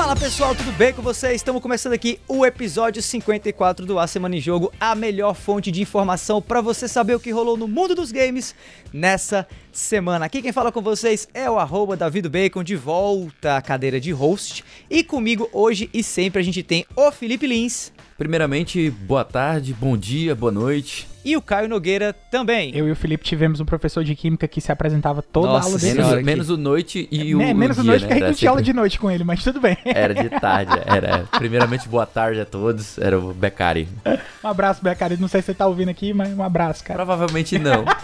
Fala pessoal, tudo bem com vocês? Estamos começando aqui o episódio 54 do A Semana em Jogo, a melhor fonte de informação para você saber o que rolou no mundo dos games nessa semana. Aqui quem fala com vocês é o arroba Davido Bacon, de volta à cadeira de host. E comigo hoje e sempre a gente tem o Felipe Lins. Primeiramente, boa tarde, bom dia, boa noite. E o Caio Nogueira também. Eu e o Felipe tivemos um professor de química que se apresentava toda Nossa a aula dele. Menos, menos o noite e o, É, menos o dia, noite né? que a gente não tinha aula de noite com ele, mas tudo bem. Era de tarde, era. Primeiramente, boa tarde a todos. Era o Becari. Um abraço, Becari. Não sei se você tá ouvindo aqui, mas um abraço, cara. Provavelmente não.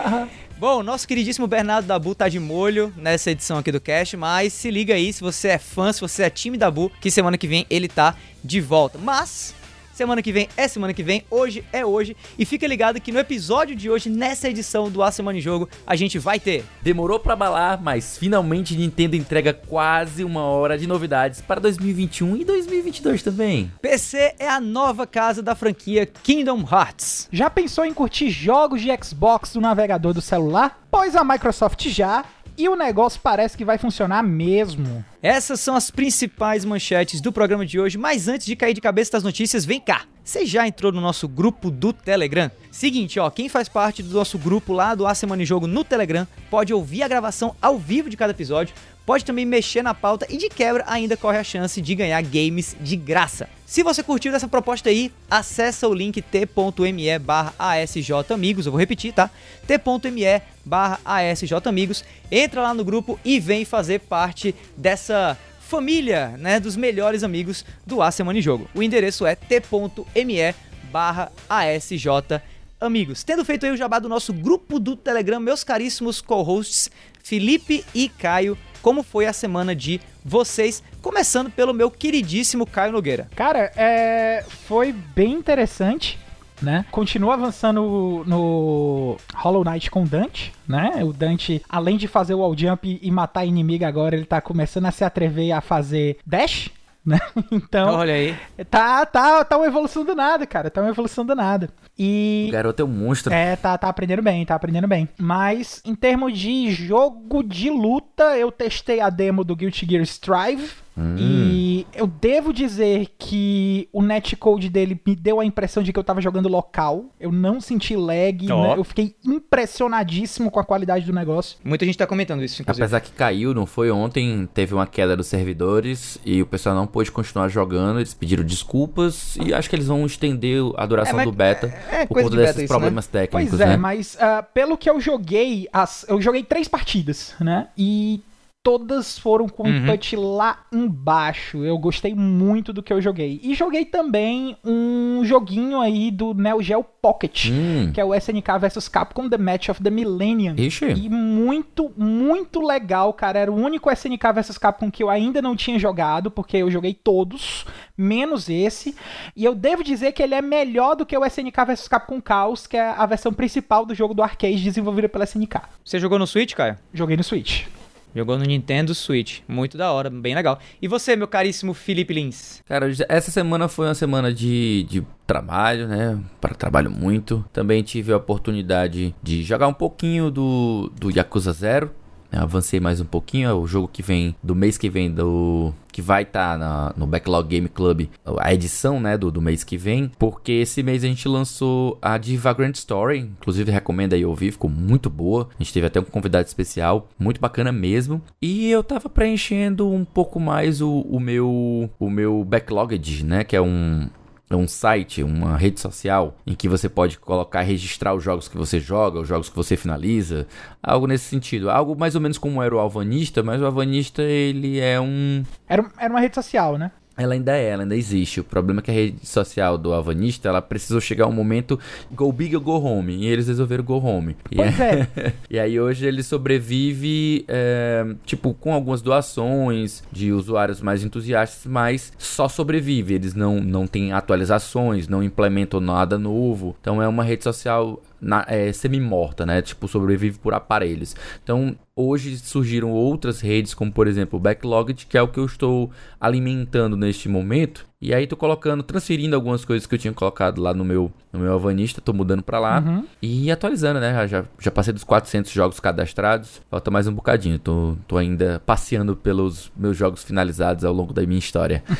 Bom, nosso queridíssimo Bernardo Dabu tá de molho nessa edição aqui do Cast, mas se liga aí se você é fã, se você é time Dabu, que semana que vem ele tá de volta. Mas semana que vem é semana que vem, hoje é hoje, e fica ligado que no episódio de hoje, nessa edição do A Semana em Jogo, a gente vai ter Demorou pra balar, mas finalmente Nintendo entrega quase uma hora de novidades para 2021 e 2022 também. PC é a nova casa da franquia Kingdom Hearts. Já pensou em curtir jogos de Xbox no navegador do celular? Pois a Microsoft já. E o negócio parece que vai funcionar mesmo. Essas são as principais manchetes do programa de hoje, mas antes de cair de cabeça das notícias, vem cá. Você já entrou no nosso grupo do Telegram? Seguinte, ó, quem faz parte do nosso grupo lá do A Semana em Jogo no Telegram pode ouvir a gravação ao vivo de cada episódio, pode também mexer na pauta e de quebra ainda corre a chance de ganhar games de graça. Se você curtiu essa proposta aí, acessa o link t.me barra asjamigos, eu vou repetir, tá? t.me barra asjamigos, entra lá no grupo e vem fazer parte dessa família, né, dos melhores amigos do A Semana em Jogo. O endereço é t.me barra asjamigos. Tendo feito aí o jabá do nosso grupo do Telegram, meus caríssimos co-hosts Felipe e Caio, como foi a semana de vocês? Começando pelo meu queridíssimo Caio Nogueira. Cara, é... foi bem interessante, né? Continua avançando no Hollow Knight com o Dante, né? O Dante, além de fazer o wall jump e matar inimigo agora, ele tá começando a se atrever a fazer dash, né? Então, Olha aí. tá, tá, tá uma evolução do nada, cara. Tá uma evolução do nada. E O garoto é um monstro. É, tá, tá aprendendo bem, tá aprendendo bem. Mas em termos de jogo de luta, eu testei a demo do Guilty Gear Strive. Hum. E eu devo dizer que o netcode dele me deu a impressão de que eu tava jogando local. Eu não senti lag, Ó. né? eu fiquei impressionadíssimo com a qualidade do negócio. Muita gente tá comentando isso, inclusive. Apesar que caiu, não foi ontem, teve uma queda dos servidores e o pessoal não pôde continuar jogando, eles pediram desculpas e acho que eles vão estender a duração É, mas- do beta é por coisa conta de desses isso, né? problemas técnicos, Pois é, né? mas ah, pelo que eu joguei, as- eu joguei três partidas, né? E todas foram com Uhum. um touch lá embaixo. Eu gostei muito do que eu joguei. E joguei também um joguinho aí do Neo Geo Pocket, Hum. que é o SNK vs Capcom The Match of the Millennium. Ixi. E muito, muito legal, cara. Era o único SNK vs Capcom que eu ainda não tinha jogado, porque eu joguei todos, menos esse. E eu devo dizer que ele é melhor do que o SNK vs Capcom Chaos, que é a versão principal do jogo do arcade desenvolvida pela SNK. Você jogou no Switch, Caio? Joguei no Switch. Jogou no Nintendo Switch. Muito da hora, bem legal. E você, meu caríssimo Felipe Lins? Cara, essa semana foi uma semana de, de trabalho, né? Para trabalho muito. Também tive a oportunidade de jogar um pouquinho do, do Yakuza Zero. Avancei mais um pouquinho. É o jogo que vem do mês que vem do. Que vai estar no Backlog Game Club, a edição né, do, do mês que vem, porque esse mês a gente lançou a de Vagrant Story, inclusive recomendo aí ouvir, ficou muito boa. A gente teve até um convidado especial, muito bacana mesmo. E eu tava preenchendo um pouco mais o, o meu o meu Backlogged, né, que é um um site, uma rede social em que você pode colocar registrar os jogos que você joga, os jogos que você finaliza, algo nesse sentido. Algo mais ou menos como era o Alvanista, mas o Alvanista ele é um Era, era uma rede social, né? Ela ainda é, ela ainda existe. O problema é que a rede social do Alvanista, ela precisou chegar um momento go big or go home. E eles resolveram go home. E, Pois é. e aí hoje ele sobrevive, é, tipo, com algumas doações de usuários mais entusiastas, mas só sobrevive. Eles não, não têm atualizações, não implementam nada novo. Então é uma rede social na- é, semi-morta, né? Tipo, sobrevive por aparelhos. Então, hoje surgiram outras redes, como por exemplo o Backlogged, que é o que eu estou alimentando neste momento. E aí tô colocando, transferindo algumas coisas que eu tinha colocado lá no meu, no meu Avanista, tô mudando pra lá Uhum. e atualizando, né? Já- Já, passei dos 400 jogos cadastrados, falta mais um bocadinho. Tô, tô ainda passeando pelos meus jogos finalizados ao longo da minha história.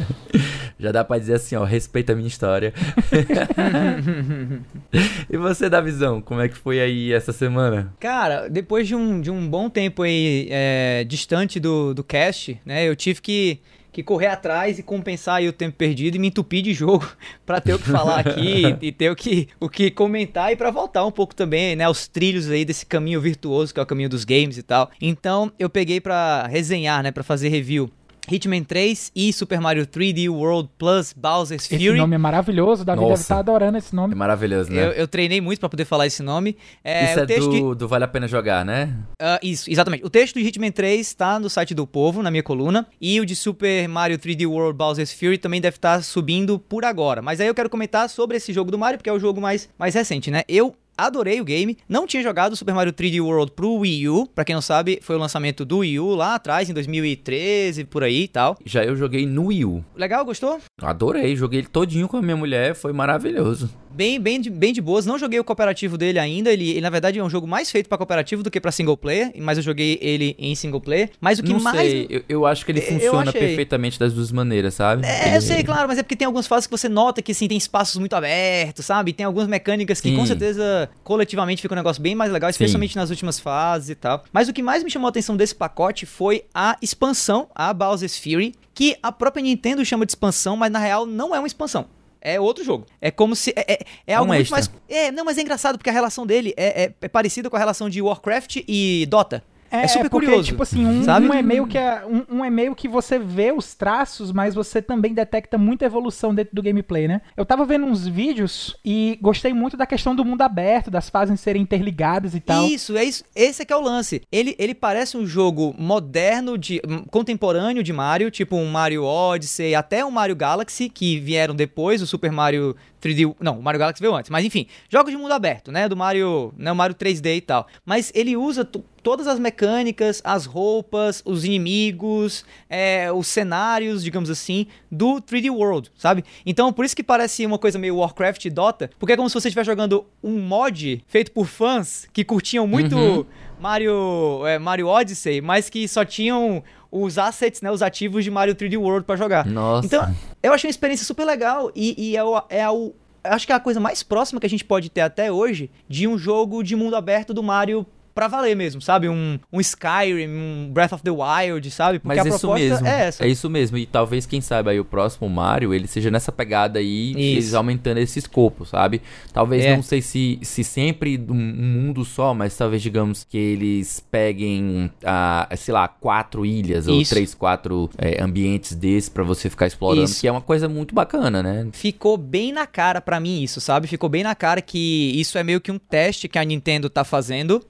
já dá pra dizer assim, ó, respeita a minha história. e você, Davizão, como é que foi aí essa semana? Cara, depois de um, de um bom tempo aí é, distante do, do cast, né? Eu tive que, que correr atrás e compensar aí o tempo perdido e me entupir de jogo pra ter o que falar aqui e ter o que, o que comentar e pra voltar um pouco também, né? Os trilhos aí desse caminho virtuoso que é o caminho dos games e tal. Então eu peguei pra resenhar, né? Pra fazer review. Hitman 3 e Super Mario 3D World Plus Bowser's Esse Fury. nome é maravilhoso, o Davi deve Nossa. estar adorando esse É nome. maravilhoso, né? Eu, eu treinei muito pra poder falar esse nome. É, Isso o é texto de- do, do Vale a Pena Jogar, né? Ah, isso, exatamente. O texto de Hitman 3 tá no site do Povo, na minha coluna. E o de Super Mario 3D World Bowser's Fury também deve estar subindo por agora. Mas aí eu quero comentar sobre esse jogo do Mario, porque é o jogo mais, mais recente, né? Eu adorei o game. Não tinha jogado Super Mario 3D World pro Wii U. Pra quem não sabe, foi o lançamento do Wii U lá atrás, em 2013, por aí e tal. Já eu joguei no Wii U. Legal, gostou? Adorei, joguei ele todinho com a minha mulher, foi maravilhoso. Bem, bem, de, bem de boas. Não joguei o cooperativo dele ainda. Ele, ele, na verdade, é um jogo mais feito pra cooperativo do que pra single player. Mas eu joguei ele em single player. Mas o que não mais. sei, eu, eu acho que ele funciona perfeitamente das duas maneiras, sabe? É, Ele- eu sei, claro, mas é porque tem algumas fases que você nota que assim, tem espaços muito abertos, sabe? Tem algumas mecânicas que com Sim. certeza coletivamente fica um negócio bem mais legal, especialmente nas últimas fases e tal. Mas o que mais me chamou a atenção desse pacote foi a expansão, a Bowser's Fury, que a própria Nintendo chama de expansão, mas na real não é uma expansão. É outro jogo. É como se. É, é, é algo um muito extra. mais. É, não, mas é engraçado porque a relação dele é, é- é parecida com a relação de Warcraft e Dota. É, super porque, curioso. tipo assim, um, um é meio que é, um, um é meio que você vê os traços, mas você também detecta muita evolução dentro do gameplay, né? Eu tava vendo uns vídeos e gostei muito da questão do mundo aberto, das fases serem interligadas e tal. Isso, é isso. Esse é que é o lance. Ele, ele parece um jogo moderno, de contemporâneo de Mario, tipo um Mario Odyssey, até um Mario Galaxy, que vieram depois, o Super Mario 3D. Não, o Mario Galaxy veio antes, mas enfim, jogos de mundo aberto, né? Do Mario, né, o Mario 3D e tal. Mas ele usa todas as mecânicas, as roupas, os inimigos, é, os cenários, digamos assim, do 3D World, sabe? Então, por isso que parece uma coisa meio Warcraft e Dota, porque é como se você estivesse jogando um mod feito por fãs que curtiam muito Uhum. Mario, é, Mario Odyssey, mas que só tinham os assets, né, os ativos de Mario 3D World pra jogar. Nossa. Então, eu achei uma experiência super legal e, e é, o, é o- acho que é a coisa mais próxima que a gente pode ter até hoje de um jogo de mundo aberto do Mario pra valer mesmo, sabe? Um, um Skyrim, um Breath of the Wild, sabe? Porque Mas a isso proposta mesmo. é essa. isso mesmo. E talvez, quem sabe, aí o próximo Mario, ele seja nessa pegada aí, eles aumentando esse escopo, sabe? Talvez, É. não sei se, se sempre um, mundo só, mas talvez, digamos, que eles peguem, ah, sei lá, quatro ilhas ou Isso. três, quatro é, ambientes desses pra você ficar explorando, Isso. que é uma coisa muito bacana, né? Ficou bem na cara pra mim isso, sabe? Ficou bem na cara que isso é meio que um teste que a Nintendo tá fazendo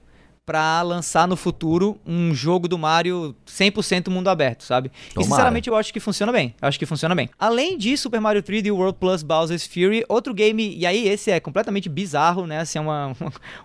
pra lançar no futuro um jogo do Mario 100% mundo aberto, sabe? E Tomara. sinceramente eu acho que funciona bem. Eu acho que funciona bem. Além de Super Mario 3D World Plus Bowser's Fury, outro game, e aí esse é completamente bizarro, né? Assim, é uma,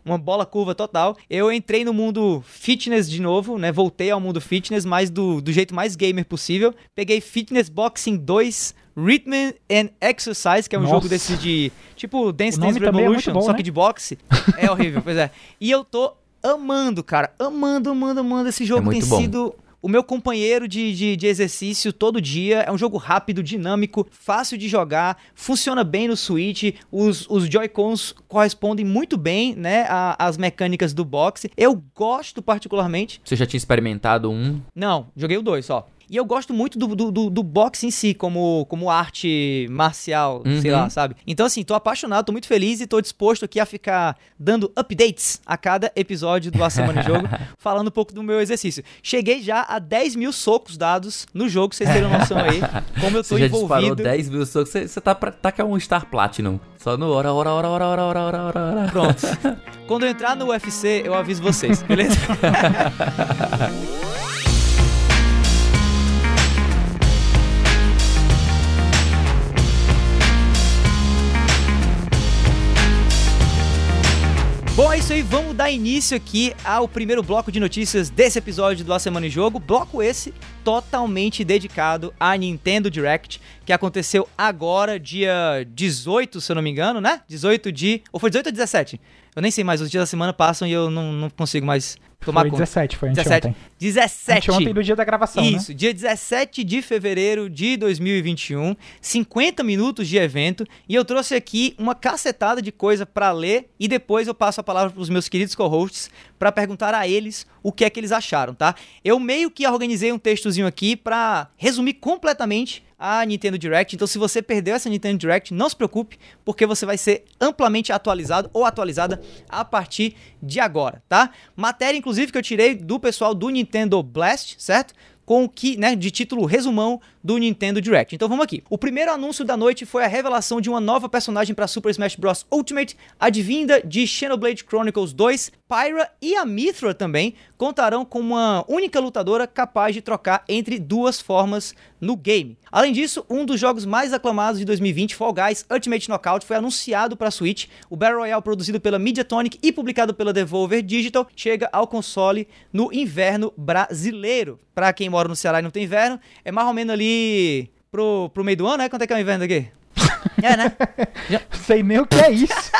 uma bola curva total. Eu entrei no mundo fitness de novo, né? Voltei ao mundo fitness, mas do, do jeito mais gamer possível. Peguei Fitness Boxing 2 Rhythm and Exercise, que é um Nossa. jogo desse de tipo Dance Dance é Revolution, bom, só né? que de boxe. É horrível, pois é. E eu tô amando, cara. Amando, amando, amando. Esse jogo É tem bom. sido o meu companheiro de, de, de exercício todo dia. É um jogo rápido, dinâmico, fácil de jogar, funciona bem no Switch. Os, os Joy-Cons correspondem muito bem, né, às mecânicas do boxe. Eu gosto particularmente. Você já tinha experimentado um? Não, joguei o 2 só. E eu gosto muito do, do, do, do boxe em si, como, como arte marcial, uhum. sei lá, sabe? Então, assim, tô apaixonado, tô muito feliz e tô disposto aqui a ficar dando updates a cada episódio do A Semana de Jogo, falando um pouco do meu exercício. Cheguei já a 10 mil socos dados no jogo, vocês terem noção aí, como eu tô você já envolvido. 10 mil socos, você, tá, tá que é um Star Platinum. Só no hora, hora, hora, hora, hora, hora, hora, hora. Pronto. Quando eu entrar no UFC, eu aviso vocês, beleza? é isso aí, vamos dar início aqui ao primeiro bloco de notícias desse episódio do A Semana em Jogo. Bloco esse totalmente dedicado à Nintendo Direct, que aconteceu agora, dia 18, se eu não me engano, né? 18 de. Ou foi 18 ou 17? Eu nem sei mais, os dias da semana passam e eu não, não consigo mais tomar foi conta. 17, foi anteontem. 17. Anteontem do dia da gravação, Isso, né? dia 17 de fevereiro de 2021, 50 minutos de evento, e eu trouxe aqui uma cacetada de coisa pra ler e depois eu passo a palavra pros meus queridos co-hosts pra perguntar a eles o que é que eles acharam, tá? Eu meio que organizei um textozinho aqui pra resumir completamente a Nintendo Direct. Então, se você perdeu essa Nintendo Direct, não se preocupe, porque você vai ser amplamente atualizado ou atualizada a partir de agora, tá? Matéria, inclusive, que eu tirei do pessoal do Nintendo Blast, certo? Com o que, né, de título resumão do Nintendo Direct. Então vamos aqui. O primeiro anúncio da noite foi a revelação de uma nova personagem para Super Smash Bros. Ultimate, advinda de Xenoblade Chronicles 2. Pyra e a Mithra também contarão com uma única lutadora capaz de trocar entre duas formas no game. Além disso, um dos jogos mais aclamados de 2020, Fall Guys Ultimate Knockout, foi anunciado para Switch. O Battle Royale, produzido pela Mediatonic e publicado pela Devolver Digital, chega ao console no inverno brasileiro. Para quem mora no Ceará e não tem inverno, é mais ou menos ali pro, pro meio do ano, né? Quanto é que é o inverno aqui? É, né? Sei nem o que é isso.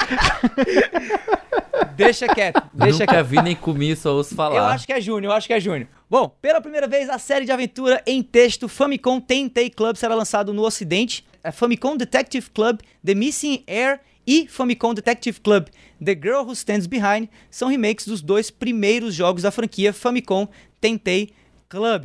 Deixa quieto, deixa Nunca quieto. vi nem comi, só ouço falar. Eu acho que é junho, eu acho que é junho. Bom, pela primeira vez, a série de aventura em texto Famicom Tentei Club será lançado no ocidente. A Famicom Detective Club The Missing Air e Famicom Detective Club The Girl Who Stands Behind são remakes dos dois primeiros jogos da franquia Famicom Tentei Club.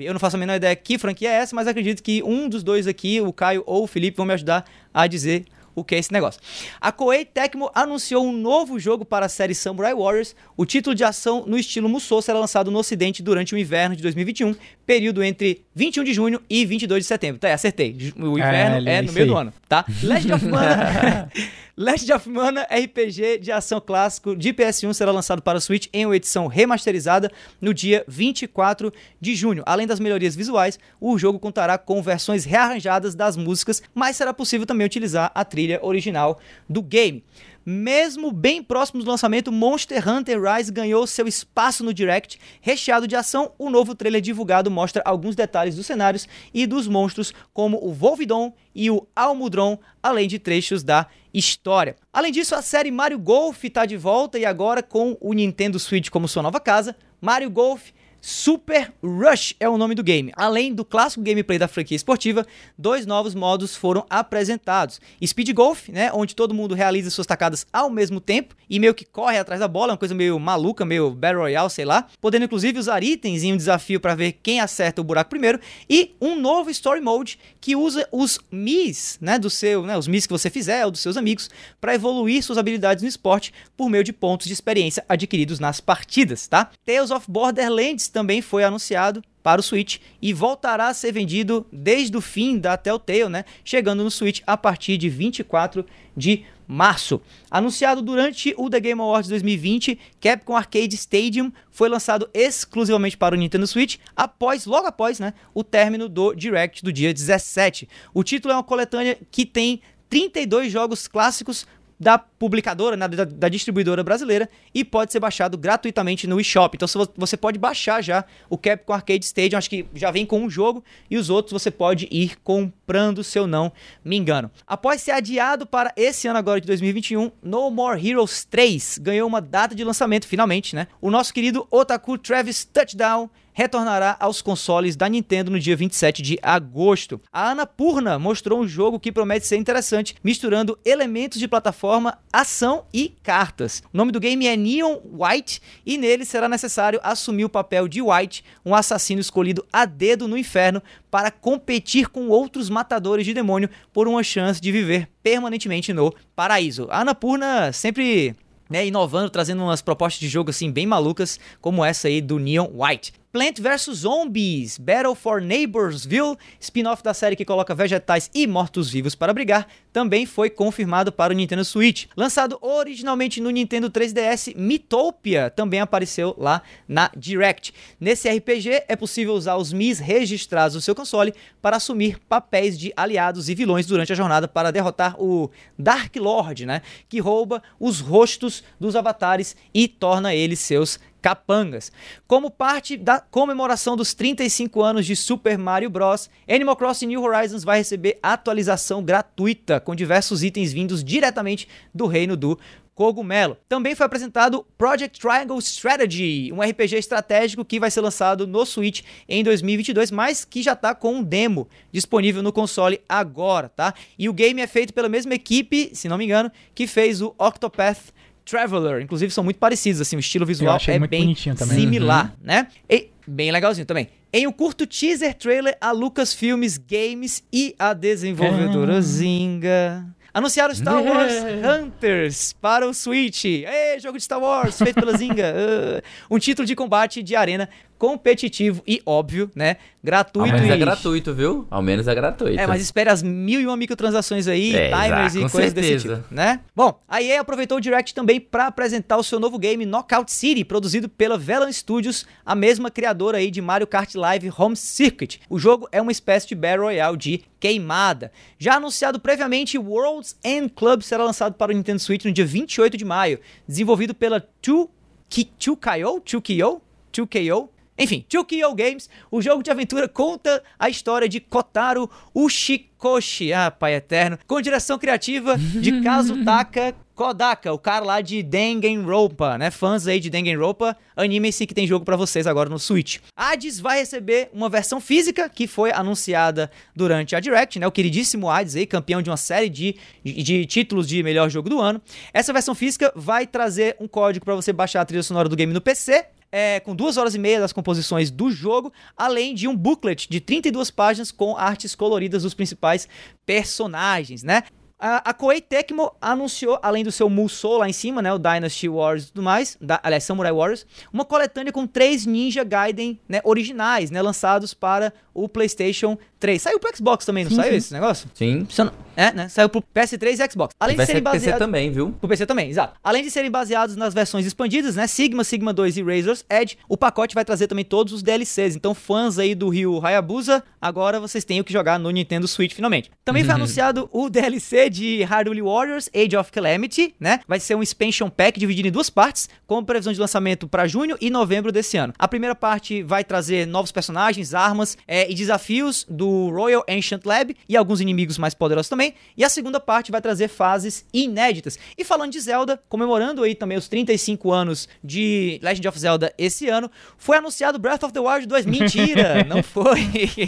Eu não faço a menor ideia que franquia é essa, mas acredito que um dos dois aqui, o Caio ou o Felipe, vão me ajudar a dizer o que é esse negócio. A Koei Tecmo anunciou um novo jogo para a série Samurai Warriors. O título de ação no estilo Musou será lançado no ocidente durante o inverno de 2021, período entre 21 de junho e 22 de setembro. Tá, acertei. O inverno É, é, no meio do ano, tá? Legend of Mana Legend of Mana RPG de ação clássico de PS1 será lançado para o Switch em uma edição remasterizada no dia 24 de junho. Além das melhorias visuais, o jogo contará com versões rearranjadas das músicas, mas será possível também utilizar a trilha original do game. Mesmo bem próximo do lançamento, Monster Hunter Rise ganhou seu espaço no Direct. Recheado de ação, o novo trailer divulgado mostra alguns detalhes dos cenários e dos monstros, como o Volvidon e o Almudron, além de trechos da história. Além disso, a série Mario Golf está de volta e agora com o Nintendo Switch como sua nova casa. Mario Golf Super Rush é o nome do game. Além do clássico gameplay da franquia esportiva, dois novos modos foram apresentados. Speed Golf, né, onde todo mundo realiza suas tacadas ao mesmo tempo e meio que corre atrás da bola, uma coisa meio maluca, meio Battle Royale, sei lá, podendo inclusive usar itens em um desafio para ver quem acerta o buraco primeiro, e um novo Story Mode que usa os Mis, né, do seu, né, os Mis que você fizer ou dos seus amigos, para evoluir suas habilidades no esporte por meio de pontos de experiência adquiridos nas partidas, tá? Tales of Borderlands também foi anunciado para o Switch e voltará a ser vendido desde o fim da Telltale, né? Chegando no Switch a partir de 24 de março. Anunciado durante o The Game Awards 2020, Capcom Arcade Stadium foi lançado exclusivamente para o Nintendo Switch após, logo após, né, o término do Direct do dia 17. O título é uma coletânea que tem 32 jogos clássicos da publicadora, né, da, da distribuidora brasileira, e pode ser baixado gratuitamente no eShop. Então você pode baixar já o Capcom Arcade Stadium, acho que já vem com um jogo, e os outros você pode ir comprando, se eu não me engano. Após ser adiado para esse ano agora de 2021, No More Heroes 3 ganhou uma data de lançamento, finalmente, né? O nosso querido Otaku Travis Touchdown retornará aos consoles da Nintendo no dia 27 de agosto. A Annapurna mostrou um jogo que promete ser interessante, misturando elementos de plataforma, ação e cartas. O nome do game é Neon White e nele será necessário assumir o papel de White, um assassino escolhido a dedo no inferno para competir com outros matadores de demônio por uma chance de viver permanentemente no paraíso. A Annapurna sempre né, inovando, trazendo umas propostas de jogo assim bem malucas, como essa aí do Neon White. Plant vs Zombies, Battle for Neighborsville, spin-off da série que coloca vegetais e mortos-vivos para brigar, também foi confirmado para o Nintendo Switch. Lançado originalmente no Nintendo 3DS, Mythopia também apareceu lá na Direct. Nesse RPG é possível usar os Mis registrados no seu console para assumir papéis de aliados e vilões durante a jornada para derrotar o Dark Lord, né, que rouba os rostos dos avatares e torna eles seus capangas. Como parte da comemoração dos 35 anos de Super Mario Bros., Animal Crossing New Horizons vai receber atualização gratuita com diversos itens vindos diretamente do reino do cogumelo. Também foi apresentado Project Triangle Strategy, um RPG estratégico que vai ser lançado no Switch em 2022, mas que já está com um demo disponível no console agora, tá? E o game é feito pela mesma equipe, se não me engano, que fez o Octopath Traveler. Inclusive são muito parecidos, assim, o estilo visual é bem similar, uhum. né? E bem legalzinho também. Em um curto teaser trailer, a Lucasfilmes Games e a desenvolvedora ah. Zynga anunciaram Star Wars Hunters para o Switch. Ei, jogo de Star Wars feito pela Zynga. Uh, um título de combate de arena competitivo e óbvio, né? Gratuito. Ao menos e... é gratuito, viu? Ao menos é gratuito. É, mas espere as mil e uma microtransações aí, é, timers exato, e coisas certeza. desse tipo, né? Bom, a EA aproveitou o Direct também para apresentar o seu novo game Knockout City, produzido pela Velan Studios, a mesma criadora aí de Mario Kart Live Home Circuit. O jogo é uma espécie de Battle Royale de queimada. Já anunciado previamente, World's End Club será lançado para o Nintendo Switch no dia 28 de maio, desenvolvido pela 2KO, 2KO, 2KO, enfim, Chukio Games, o jogo de aventura conta a história de Kotaro Ushikoshi, ah, pai eterno, com direção criativa de Kazutaka Kodaka, o cara lá de Danganronpa, né? Fãs aí de Danganronpa, animem-se que tem jogo para vocês agora no Switch. Hades vai receber uma versão física que foi anunciada durante a Direct, né? O queridíssimo Hades aí, campeão de uma série de, de, de títulos de melhor jogo do ano. Essa versão física vai trazer um código para você baixar a trilha sonora do game no PC é, com duas horas e meia das composições do jogo, além de um booklet de 32 páginas com artes coloridas dos principais personagens, né? A, Koei Tecmo anunciou, além do seu Musou lá em cima, né, o Dynasty Wars e tudo mais, da, aliás, Samurai Warriors, uma coletânea com três Ninja Gaiden né, originais, né, lançados para o PlayStation 3. Saiu pro Xbox também, não sim, saiu sim. esse negócio? Sim. É, né? Saiu pro PS3 e Xbox. Além de serem baseados... PC também, viu? Pro PC também, exato. Além de serem baseados nas versões expandidas, né? Sigma, Sigma 2 e Razor's Edge, o pacote vai trazer também todos os DLCs. Então, fãs aí do Rio Hayabusa, agora vocês têm o que jogar no Nintendo Switch finalmente. Também foi anunciado o DLC de Hyrule Warriors Age of Calamity, né? Vai ser um expansion pack dividido em duas partes, com previsão de lançamento para junho e novembro desse ano. A primeira parte vai trazer novos personagens, armas é, e desafios do Royal Ancient Lab e alguns inimigos mais poderosos também. E a segunda parte vai trazer fases inéditas. E falando de Zelda, comemorando aí também os 35 anos de Legend of Zelda esse ano, foi anunciado Breath of the Wild 2. Mentira, não foi.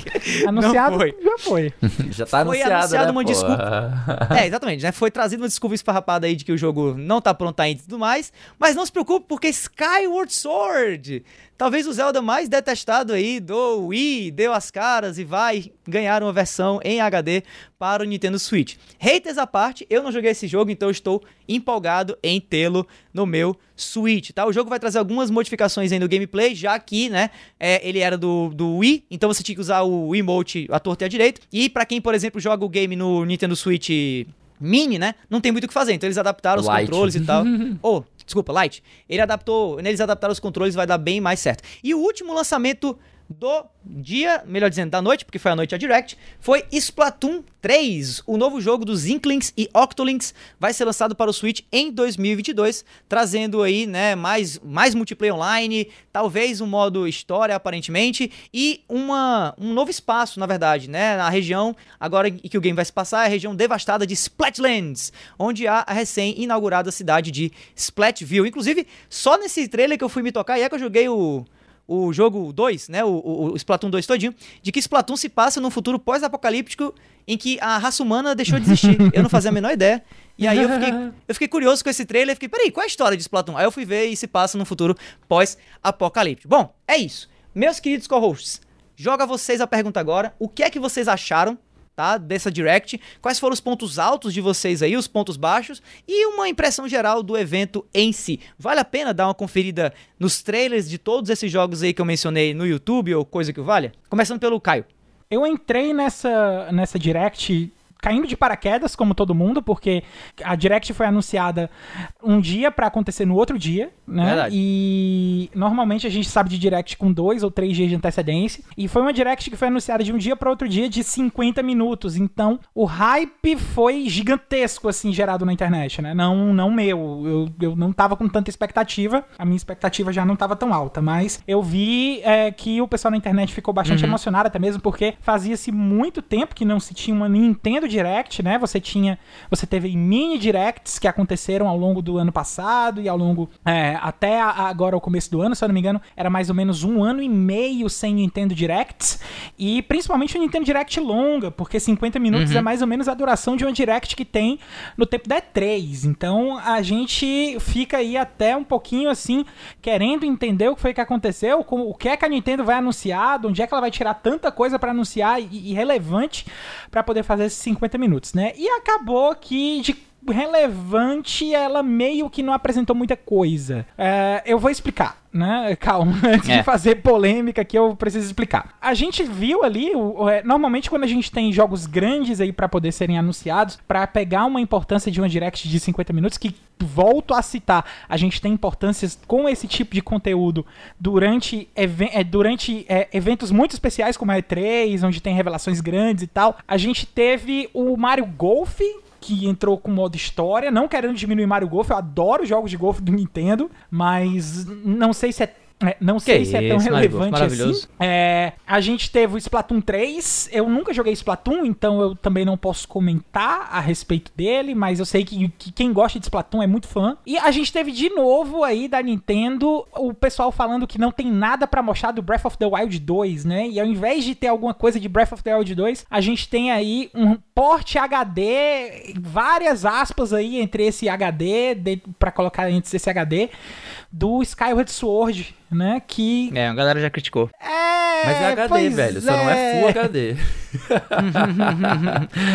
Anunciado não foi. já foi. já tá anunciado, foi anunciado né, uma desculpa. É, exatamente, né? Foi trazido uma desculpa esfarrapada aí de que o jogo não tá pronto ainda e tudo mais, mas não se preocupe porque Skyward Sword Talvez o Zelda mais detestado aí do Wii deu as caras e vai ganhar uma versão em HD para o Nintendo Switch. Haters à parte, eu não joguei esse jogo, então estou empolgado em tê-lo no meu Switch, tá? O jogo vai trazer algumas modificações aí no gameplay, já que, né, é, ele era do, do Wii, então você tinha que usar o emote à torta e à direita. E para quem, por exemplo, joga o game no Nintendo Switch Mini, né? Não tem muito o que fazer. Então eles adaptaram os Light. controles e tal. Ou, oh, desculpa, Light. Ele adaptou, eles adaptaram os controles, vai dar bem mais certo. E o último lançamento do dia, melhor dizendo, da noite, porque foi a noite a Direct, foi Splatoon 3. O novo jogo dos Inklings e Octolinks vai ser lançado para o Switch em 2022, trazendo aí, né, mais, mais multiplayer online, talvez um modo história, aparentemente, e uma, um novo espaço, na verdade, né, na região, agora que o game vai se passar, é a região devastada de Splatlands, onde há a recém-inaugurada cidade de Splatville. Inclusive, só nesse trailer que eu fui me tocar, e é que eu joguei o o jogo 2, né, o, o, o, Splatoon 2 todinho, de que Splatoon se passa num futuro pós-apocalíptico em que a raça humana deixou de existir. eu não fazia a menor ideia. E aí eu fiquei, eu fiquei curioso com esse trailer, fiquei, peraí, qual é a história de Splatoon? Aí eu fui ver e se passa num futuro pós-apocalíptico. Bom, é isso. Meus queridos co-hosts, joga vocês a pergunta agora. O que é que vocês acharam tá? Dessa Direct. Quais foram os pontos altos de vocês aí, os pontos baixos e uma impressão geral do evento em si. Vale a pena dar uma conferida nos trailers de todos esses jogos aí que eu mencionei no YouTube ou coisa que valha? Começando pelo Caio. Eu entrei nessa, nessa Direct caindo de paraquedas, como todo mundo, porque a Direct foi anunciada um dia para acontecer no outro dia, né? Verdade. E normalmente a gente sabe de Direct com dois ou três dias de antecedência. E foi uma Direct que foi anunciada de um dia para outro dia de 50 minutos. Então o hype foi gigantesco, assim, gerado na internet, né? Não, não meu. Eu, eu não tava com tanta expectativa. A minha expectativa já não tava tão alta. Mas eu vi é, que o pessoal na internet ficou bastante emocionado, até mesmo porque fazia-se muito tempo que não se tinha uma Nintendo Direct, né? Você tinha. Você teve mini directs que aconteceram ao longo do ano passado e ao longo. é, até agora o começo do ano, se eu não me engano, era mais ou menos um ano e meio sem Nintendo Directs. E principalmente o Nintendo Direct longa, porque 50 minutos é mais ou menos a duração de uma Direct que tem no tempo da E3. Então a gente fica aí até um pouquinho assim, querendo entender o que foi que aconteceu, com- o que é que a Nintendo vai anunciar, de onde é que ela vai tirar tanta coisa pra anunciar e, e relevante pra poder fazer esses 50 minutos, né? E acabou que de relevante ela meio que não apresentou muita coisa. É, eu vou explicar, né? Calma, antes É. de fazer polêmica que eu preciso explicar. A gente viu ali, o- é, normalmente quando a gente tem jogos grandes aí pra poder serem anunciados, pra pegar uma importância de uma direct de 50 minutos que volto a citar, a gente tem importâncias com esse tipo de conteúdo durante, even- é, durante é, eventos muito especiais como a E3, onde tem revelações grandes e tal. A gente teve o Mario Golf, que entrou com modo história, não querendo diminuir Mario Golf, eu adoro jogos de golfe do Nintendo, mas não sei se é é, não sei se é tão Mario Golf, relevante assim. É, a gente teve o Splatoon 3. Eu nunca joguei Splatoon, então eu também não posso comentar a respeito dele, mas eu sei que, que quem gosta de Splatoon é muito fã. E a gente teve de novo aí da Nintendo o pessoal falando que não tem nada pra mostrar do Breath of the Wild 2, né? E ao invés de ter alguma coisa de Breath of the Wild 2, a gente tem aí um porte HD, várias aspas aí entre esse HD, pra colocar entre esse HD, do Skyward Sword, né? Que É, a galera já criticou. é. Mas é HD, velho. Só não é Full HD.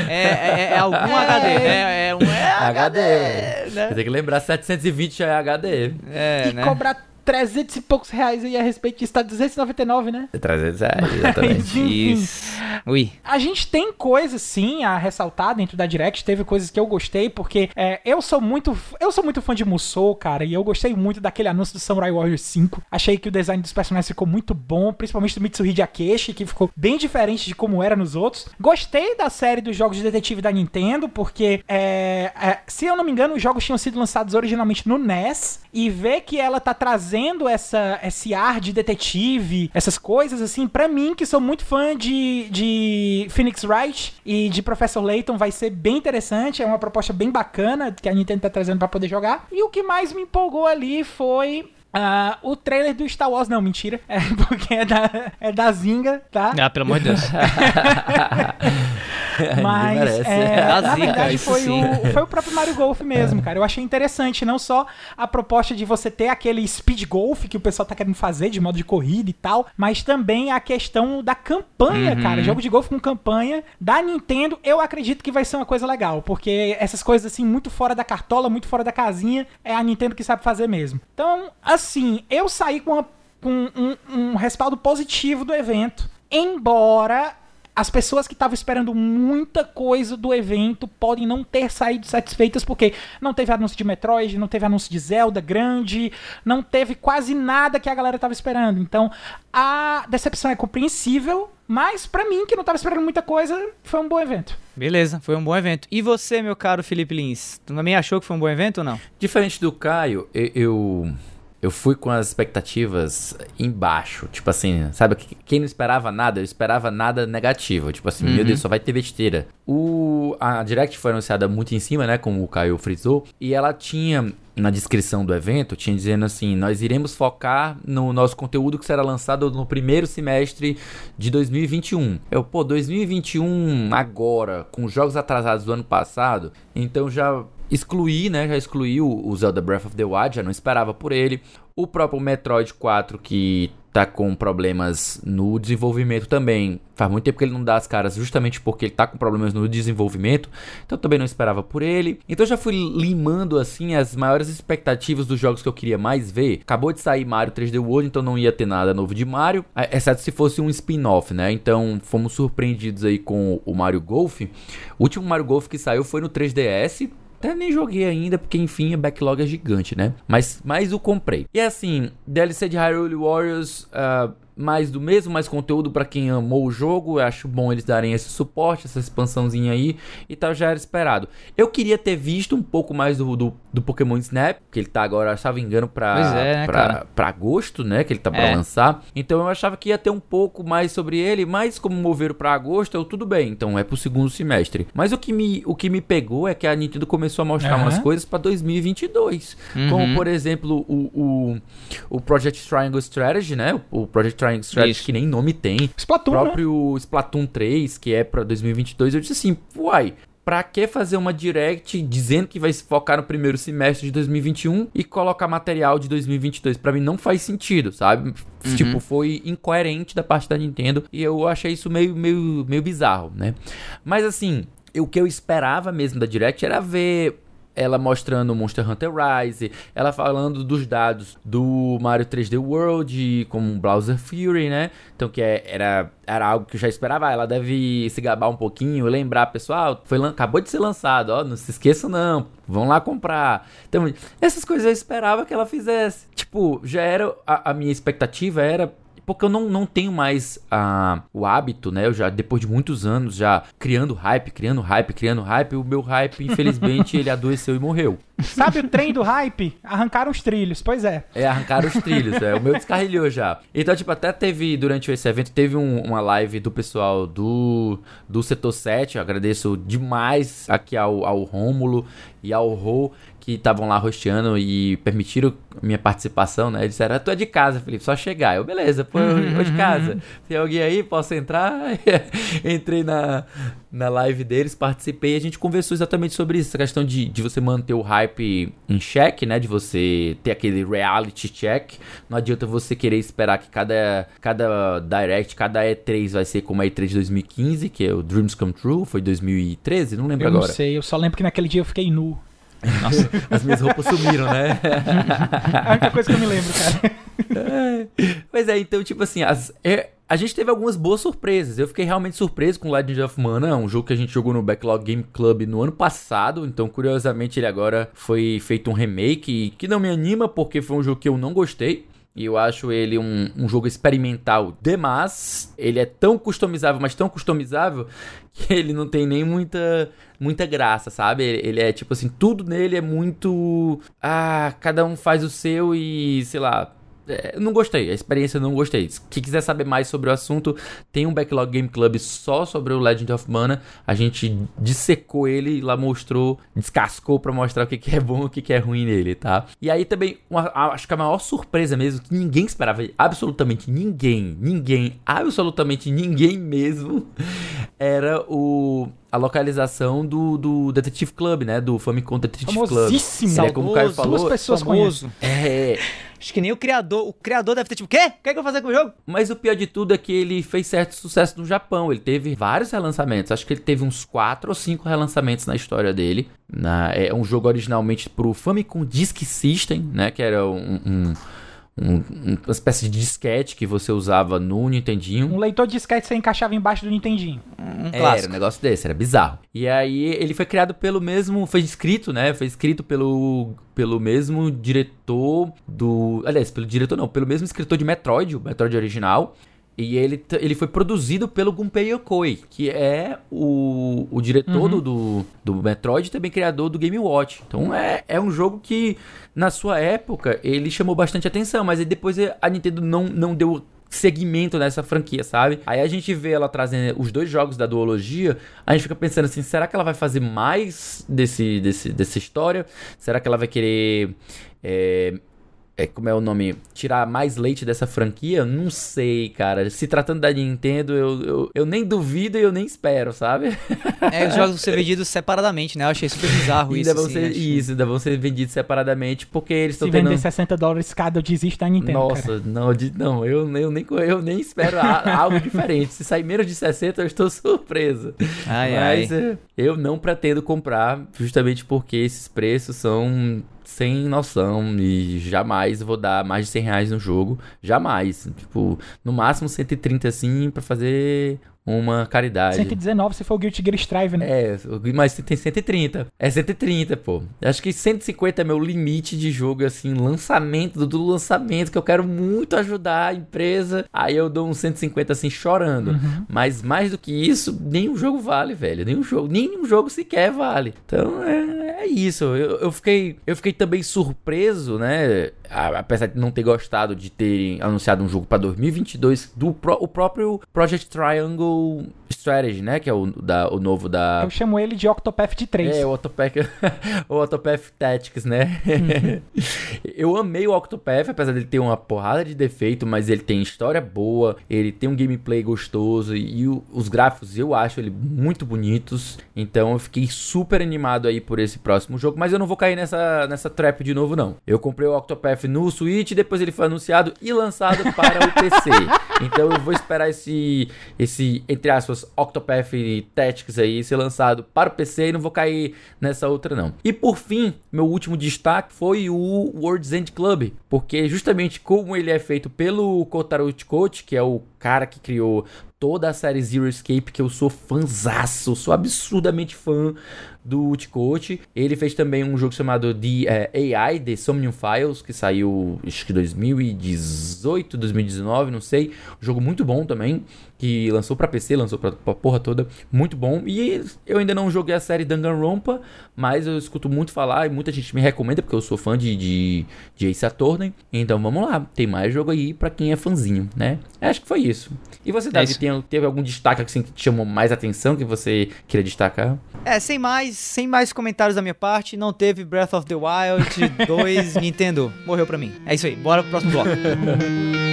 É, é, é algum HD, né? É um é HD, né? velho. Tem que lembrar, 720 já é HD. É, e né? cobrar 300 e poucos reais aí a respeito disso, tá 299, né? 300 reais, exatamente. Isso. Ui. A gente tem coisas sim a ressaltar dentro da Direct, teve coisas que eu gostei, porque é, eu sou muito eu sou muito fã de Musou, cara, e eu gostei muito daquele anúncio do Samurai Warriors 5. Achei que o design dos personagens ficou muito bom, principalmente do Mitsuhide Akeshi, que ficou bem diferente de como era nos outros. Gostei da série dos jogos de detetive da Nintendo, porque é, é, se eu não me engano, os jogos tinham sido lançados originalmente no NES, e ver que ela tá trazendo essa, esse ar de detetive, essas coisas, assim, pra mim, que sou muito fã de, de Phoenix Wright e de Professor Layton, vai ser bem interessante. É uma proposta bem bacana que a Nintendo tá trazendo pra poder jogar. E o que mais me empolgou ali foi. Ah, o trailer do Star Wars, não, mentira. É porque é da, é da Zinga, tá? Ah, pelo amor de Deus. Mas é, Da na zica, verdade foi o, foi o próprio Mario Golf mesmo, cara. Eu achei interessante, não só a proposta de você ter aquele speed golf que o pessoal tá querendo fazer de modo de corrida e tal, mas também a questão da campanha, Uhum. cara. Jogo de golfe com campanha da Nintendo, eu acredito que vai ser uma coisa legal, porque essas coisas assim muito fora da cartola, muito fora da casinha, é a Nintendo que sabe fazer mesmo. Então, assim, eu saí com, uma- com um, um respaldo positivo do evento, embora as pessoas que estavam esperando muita coisa do evento podem não ter saído satisfeitas porque não teve anúncio de Metroid, não teve anúncio de Zelda grande, não teve quase nada que a galera estava esperando. Então, a decepção é compreensível, mas pra mim, que não tava esperando muita coisa, foi um bom evento. Beleza, foi um bom evento. E você, meu caro Felipe Lins, tu também achou que foi um bom evento ou não? Diferente do Caio, eu, eu fui com as expectativas embaixo. Tipo assim, sabe? que- Quem não esperava nada, eu esperava nada negativo. Tipo assim, meu Deus, só vai ter besteira. O, a Direct foi anunciada muito em cima, né? Como o Caio frisou. E ela tinha, na descrição do evento, tinha dizendo assim: nós iremos focar no nosso conteúdo que será lançado no primeiro semestre de 2021. Eu, pô, 2021 agora, com os jogos atrasados do ano passado, então já excluí, né? Já excluí o, Zelda Breath of the Wild, já não esperava por ele. O próprio Metroid 4 que tá com problemas no desenvolvimento também. Faz muito tempo que ele não dá as caras justamente porque ele tá com problemas no desenvolvimento. Então também não esperava por ele. Então já fui limando assim as maiores expectativas dos jogos que eu queria mais ver. Acabou de sair Mario 3D World, então não ia ter nada novo de Mario, exceto se fosse um spin-off, né? Então fomos surpreendidos aí com o Mario Golf. O último Mario Golf que saiu foi no 3DS. Até nem joguei ainda, porque enfim, a backlog é gigante, né? Mas, mas o comprei. E assim, DLC de Hyrule Warriors. Uh, mais do mesmo, mais conteúdo para quem amou o jogo. Eu acho bom eles darem esse suporte, essa expansãozinha aí e tal, já era esperado. Eu queria ter visto um pouco mais do, do, do Pokémon Snap, que ele tá agora, se não engano, pra, é, né, pra, pra, agosto, né? Que ele tá pra é. lançar. Então eu achava que ia ter um pouco mais sobre ele, mas como moveram pra agosto, eu tudo bem. Então é pro segundo semestre. Mas o que me, o que me pegou é que a Nintendo começou a mostrar uhum. umas coisas pra 2022. Uhum. Como, por exemplo, o, o, o Project Triangle Strategy, né? O Project Triangle Isso. que nem nome tem. Splatoon, o próprio né? Splatoon 3, que é pra 2022, eu disse assim, uai, pra que fazer uma direct dizendo que vai se focar no primeiro semestre de 2021 e colocar material de 2022? Para mim não faz sentido, sabe? Uhum. Tipo, foi incoerente da parte da Nintendo e eu achei isso meio, meio, meio bizarro, né? Mas assim, o que eu esperava mesmo da direct era ver ela mostrando Monster Hunter Rise, ela falando dos dados do Mario 3D World, como Bowser Fury, né? Então que é, era, era algo que eu já esperava, ela deve se gabar um pouquinho, lembrar, pessoal, foi, acabou de ser lançado, ó, não se esqueçam não, vão lá comprar. Então, essas coisas eu esperava que ela fizesse. Tipo, já era, a, a minha expectativa era porque eu não, não tenho mais uh, o hábito, né? Eu já, depois de muitos anos, já criando hype, criando hype, criando hype, o meu hype, infelizmente, ele adoeceu e morreu. Sabe o trem do hype? Arrancaram os trilhos, pois é. É, arrancaram os trilhos, é. O meu descarrilhou já. Então, tipo, até teve, durante esse evento, teve um, uma live do pessoal do, do Setor 7. Eu agradeço demais aqui ao, ao Rômulo e ao Rô, que estavam lá rosteando e permitiram minha participação, né? Eles disseram, tu é de casa, Felipe, só chegar. Eu, beleza, pô, eu vou de casa. Tem alguém aí? Posso entrar? Entrei na, na live deles, participei e a gente conversou exatamente sobre isso, essa questão de, de você manter o hype em check, né? De você ter aquele reality check. Não adianta você querer esperar que cada, cada Direct, cada E3 vai ser como a E3 de 2015, que é o Dreams Come True, foi 2013, não lembro eu agora. Eu não sei, eu só lembro que naquele dia eu fiquei nu. Nossa, as minhas roupas sumiram, né? a única coisa que eu me lembro, cara. Pois é, então, tipo assim, as, é, a gente teve algumas boas surpresas. Eu fiquei realmente surpreso com Legend of Mana, um jogo que a gente jogou no Backlog Game Club no ano passado. Então, curiosamente, ele agora foi feito um remake que não me anima porque foi um jogo que eu não gostei. E eu acho ele um, um jogo experimental demais. Ele é tão customizável, mas tão customizável, que ele não tem nem muita, muita graça, sabe? Ele, é tipo assim, tudo nele é muito. Ah, cada um faz o seu e, sei lá, não gostei, a experiência não gostei. Se quiser saber mais sobre o assunto, tem um Backlog Game Club só sobre o Legend of Mana. A gente dissecou ele lá mostrou, descascou para mostrar o que, que é bom e o que, que é ruim nele, tá? E aí também, uma, acho que a maior surpresa mesmo, que ninguém esperava, absolutamente ninguém, ninguém, absolutamente ninguém mesmo, era o a localização do, do Detective Club, né? Do Famicom Detective Club. Famosíssimo. É, como o Caio falou. Duas pessoas famoso. É. Acho que nem o criador. O criador deve ter tipo, o quê? O que, é que eu vou fazer com o jogo? Mas o pior de tudo é que ele fez certo sucesso no Japão. Ele teve vários relançamentos. Acho que ele teve uns quatro ou cinco relançamentos na história dele. Na, é um jogo originalmente pro Famicom Disk System, né? Que era um, um um, uma espécie de disquete que você usava no Nintendinho. Um leitor de disquete você encaixava embaixo do Nintendinho. Um era um negócio desse, era bizarro. E aí ele foi criado pelo mesmo, foi escrito, né? Foi escrito pelo, pelo mesmo diretor do, aliás, pelo diretor não, pelo mesmo escritor de Metroid, o Metroid original. E ele, ele foi produzido pelo Gunpei Yokoi, que é o, o diretor uhum. do, do Metroid e também criador do Game Watch. Então é, é um jogo que, na sua época, ele chamou bastante atenção, mas depois a Nintendo não, não deu segmento nessa franquia, sabe? Aí a gente vê ela trazendo os dois jogos da duologia, a gente fica pensando assim, será que ela vai fazer mais desse, desse, dessa história? Será que ela vai querer é, é, como é o nome, tirar mais leite dessa franquia, não sei, cara. Se tratando da Nintendo, eu, eu, eu nem duvido e eu nem espero, sabe? É, os jogos vão ser vendidos separadamente, né? Eu achei super bizarro ainda isso. Vão assim, ser, acho... Isso, ainda vão ser vendidos separadamente porque eles estão Se tendo... vender 60 dólares cada, eu desisto da Nintendo, Nossa, cara. não, não eu, eu, nem, eu nem espero a, algo diferente. Se sair menos de 60, eu estou surpreso. Ai, Mas ai. eu não pretendo comprar justamente porque esses preços são sem noção e jamais vou dar mais de 100 reais no jogo. Jamais. Tipo, no máximo 130 assim pra fazer uma caridade. 119 se for o Guilty Gear Strive, né? É, mas tem 130. É 130, pô. Acho que 150 é meu limite de jogo, assim, lançamento, do lançamento, que eu quero muito ajudar a empresa. Aí eu dou um 150, assim, chorando. Uhum. Mas mais do que isso, nenhum jogo vale, velho. Nenhum jogo, nenhum jogo sequer vale. Então é, é isso. Eu, eu, fiquei, eu fiquei também surpreso, né? Apesar de não ter gostado de ter anunciado um jogo pra 2022 do pro, o próprio Project Triangle Strategy, né? Que é o, da, o novo da. Eu chamo ele de Octopath de 3. É, o Octopath, o Octopath Tactics, né? Uhum. eu amei o Octopath, apesar dele ter uma porrada de defeito, mas ele tem história boa, ele tem um gameplay gostoso e, e os gráficos eu acho ele muito bonitos. Então eu fiquei super animado aí por esse próximo jogo, mas eu não vou cair nessa, nessa trap de novo, não. Eu comprei o Octopath no Switch, depois ele foi anunciado e lançado para o PC. Então eu vou esperar esse, esse entre aspas, Octopath Tactics aí ser lançado para o PC e não vou cair nessa outra não. E por fim, meu último destaque foi o World's End Club, porque justamente como ele é feito pelo Kotaro Uchikochi, que é o cara que criou toda a série Zero Escape, que eu sou fãzaço, sou absurdamente fã do Utcoach. Ele fez também um jogo chamado The uh, AI, The Somnium Files, que saiu acho que 2018, 2019, não sei. Um jogo muito bom também, que lançou para PC, lançou pra, pra porra toda, muito bom. E eu ainda não joguei a série Danganronpa, mas eu escuto muito falar e muita gente me recomenda, porque eu sou fã de, de, de Ace Attorney. Então vamos lá, tem mais jogo aí para quem é fãzinho, né? Acho que foi isso. E você, Davi, é tem, teve algum destaque assim, que te chamou mais atenção, que você queria destacar? É, sem mais, sem mais comentários da minha parte, não teve Breath of the Wild 2 Nintendo. Morreu pra mim. É isso aí, bora pro próximo bloco.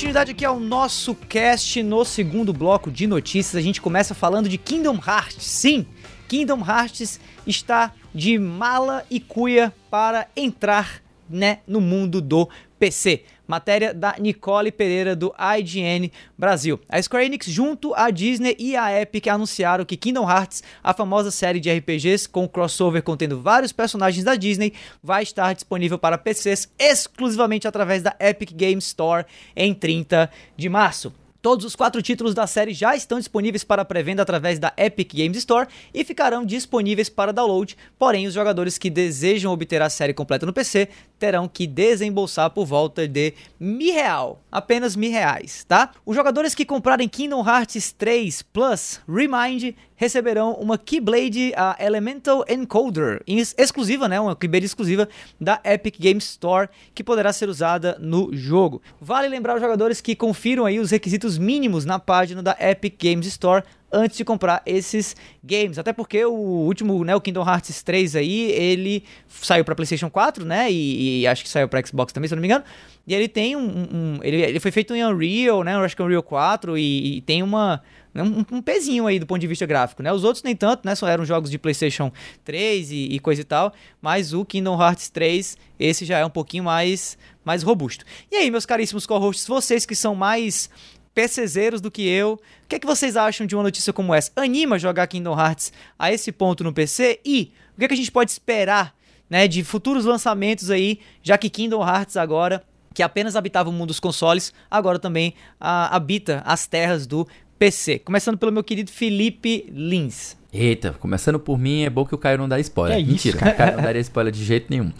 continuidade aqui ao nosso cast no segundo bloco de notícias, a gente começa falando de Kingdom Hearts. Sim, Kingdom Hearts está de mala e cuia para entrar, né, no mundo do PC. Matéria da Nicole Pereira do IGN Brasil. A Square Enix, junto à Disney e à Epic, anunciaram que Kingdom Hearts, a famosa série de RPGs com crossover contendo vários personagens da Disney, vai estar disponível para PCs exclusivamente através da Epic Game Store em 30 de março. Todos os quatro títulos da série já estão disponíveis para pré-venda através da Epic Games Store e ficarão disponíveis para download, porém os jogadores que desejam obter a série completa no PC terão que desembolsar por volta de mil real, apenas mil reais, tá? Os jogadores que comprarem Kingdom Hearts 3 Plus Remind receberão uma Keyblade a Elemental Encoder, exclusiva, né, uma Keyblade exclusiva da Epic Games Store, que poderá ser usada no jogo. Vale lembrar os jogadores que confiram aí os requisitos mínimos na página da Epic Games Store antes de comprar esses games. Até porque o último, né, o Kingdom Hearts 3 aí, ele saiu para PlayStation 4, né, e, e acho que saiu para Xbox também, se eu não me engano. E ele tem um, um ele, ele foi feito em Unreal, né, eu acho que é Unreal 4 e, e tem uma um, um, pezinho aí do ponto de vista gráfico, né? Os outros nem tanto, né? Só eram jogos de PlayStation 3 e, e, coisa e tal, mas o Kingdom Hearts 3, esse já é um pouquinho mais, mais robusto. E aí, meus caríssimos co-hosts, vocês que são mais PCzeiros do que eu, o que, é que vocês acham de uma notícia como essa? Anima jogar Kingdom Hearts a esse ponto no PC? E o que, é que a gente pode esperar né, de futuros lançamentos aí, já que Kingdom Hearts agora que apenas habitava o mundo dos consoles, agora também ah, habita as terras do PC. Começando pelo meu querido Felipe Lins. Eita, começando por mim, é bom que o Caio não dá spoiler. Que Mentira, isso? o Caio não daria spoiler de jeito nenhum.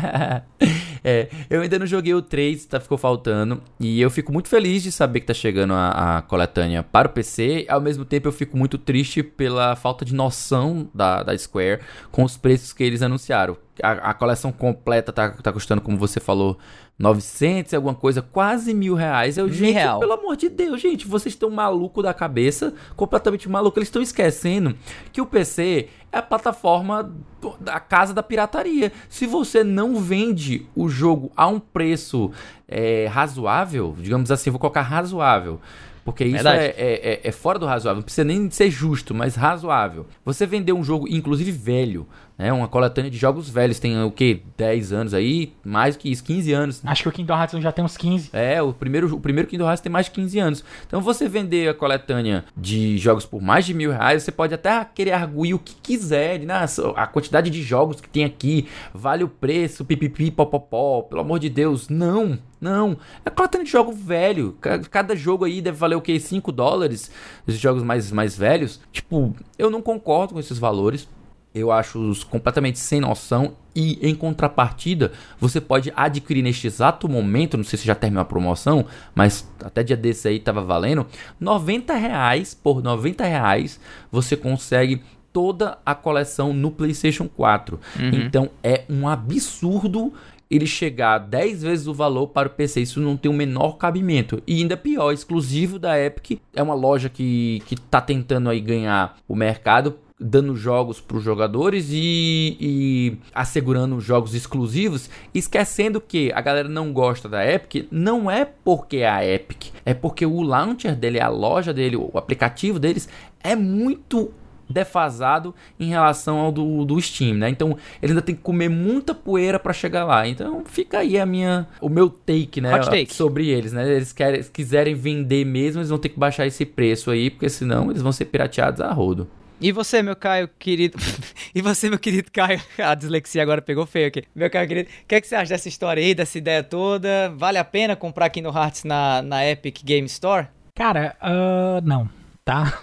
é, eu ainda não joguei o 3, tá, ficou faltando. E eu fico muito feliz de saber que tá chegando a, a coletânea para o PC. Ao mesmo tempo, eu fico muito triste pela falta de noção da, da Square com os preços que eles anunciaram. A, a coleção completa tá, tá custando, como você falou, 900 e alguma coisa, quase mil reais. Eu, Mil gente, real. pelo amor de Deus, gente, vocês estão maluco da cabeça, completamente maluco. Eles estão esquecendo que o PC é a plataforma da casa da pirataria. Se você não vende o jogo a um preço é, razoável, digamos assim, vou colocar razoável. Porque isso é, é- é- é fora do razoável. Não precisa nem ser justo, mas razoável. Você vender um jogo, inclusive velho, né? Uma coletânea de jogos velhos, tem o quê? 10 anos aí? Mais que isso, 15 anos. Acho que o Kingdom Hearts já tem uns 15. É, o primeiro, o primeiro Kingdom Hearts tem mais de 15 anos. Então, você vender a coletânea de jogos por mais de mil reais, você pode até querer arguir o que quiser. né? A quantidade de jogos que tem aqui vale o preço, pipipi, popopó. Pelo amor de Deus, não, não. É coletânea de jogo velho. Ca- Cada jogo aí deve valer o quê? 5 dólares? Esses jogos mais, mais velhos. Tipo, eu não concordo com esses valores. Eu acho completamente sem noção e em contrapartida você pode adquirir neste exato momento, não sei se já terminou a promoção, mas até dia desse aí tava valendo, 90 reais por 90 reais você consegue toda a coleção no PlayStation 4. Então é um absurdo ele chegar a 10 vezes o valor para o PC. Isso não tem o menor cabimento. E ainda pior, exclusivo da Epic. É uma loja que, que tá tentando aí ganhar o mercado. Dando jogos para os jogadores e, e assegurando jogos exclusivos, esquecendo que a galera não gosta da Epic, não é porque é a Epic, é porque o launcher dele, a loja dele, o aplicativo deles é muito defasado em relação ao do, do Steam, né? Então ele ainda tem que comer muita poeira para chegar lá. Então fica aí a minha, o meu take, né? Take. Sobre eles, né? Eles querem, se quiserem vender mesmo, eles vão ter que baixar esse preço aí, porque senão eles vão ser pirateados a rodo. E você, meu Caio querido. e você, meu querido Caio. A dislexia agora pegou feio aqui. Meu Caio querido, o que, é que você acha dessa história aí, dessa ideia toda? Vale a pena comprar Kingdom Hearts na, na Epic Game Store? Cara, ah, não, tá?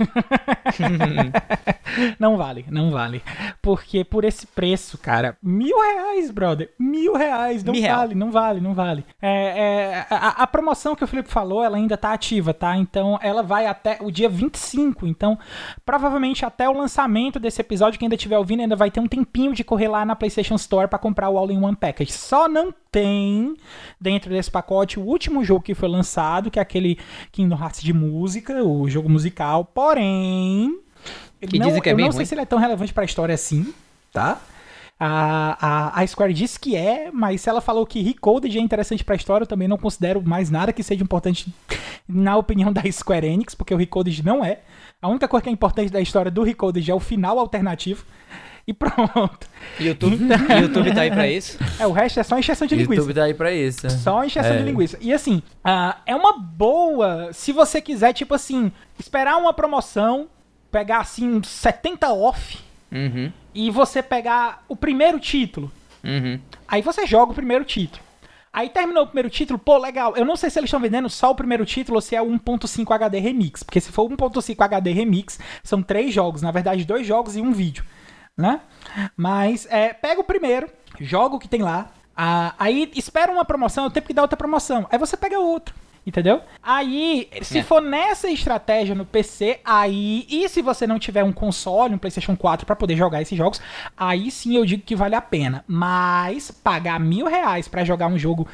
não vale, não vale. Porque por esse preço, cara, mil reais, brother, mil reais, não Mil real. vale, não vale, não vale. É, é, a, a promoção que o Felipe falou, ela ainda tá ativa, tá? Então ela vai até o dia 25, então provavelmente até o lançamento desse episódio, quem ainda estiver ouvindo, ainda vai ter um tempinho de correr lá na PlayStation Store pra comprar o All-in-One Package. Só não tem dentro desse pacote o último jogo que foi lançado, que é aquele Kingdom Hearts de música, o jogo musical. Porém, Que não, dizem que é eu não ruim. sei se ele é tão relevante pra história assim, tá? A, a, a Square disse que é, mas se ela falou que Recoded é interessante pra história, eu também não considero mais nada que seja importante na opinião da Square Enix, porque o Recoded não é. A única coisa que é importante da história do Recoded é o final alternativo. E pronto. YouTube, YouTube tá aí pra isso. É, o resto é só encheção de linguiça. YouTube tá aí pra isso. Só encheção É. de linguiça. E assim, ah, é uma boa se você quiser, tipo assim, esperar uma promoção, pegar assim uns 70 off Uhum, e você pegar o primeiro título. uhum. Aí você joga o primeiro título. Aí terminou o primeiro título, pô, legal. Eu não sei se eles estão vendendo só o primeiro título ou se é o 1.5 HD Remix. Porque se for 1.5 HD Remix, são três jogos. Na verdade, dois jogos e um vídeo. Né? Mas é, pega o primeiro, joga o que tem lá. ah, aí espera uma promoção, é o tempo que dá outra promoção. Aí você pega outro. Entendeu? Aí, se É. for nessa estratégia no PC, aí. E se você não tiver um console, um PlayStation 4 pra poder jogar esses jogos, aí sim eu digo que vale a pena. Mas pagar mil reais pra jogar um jogo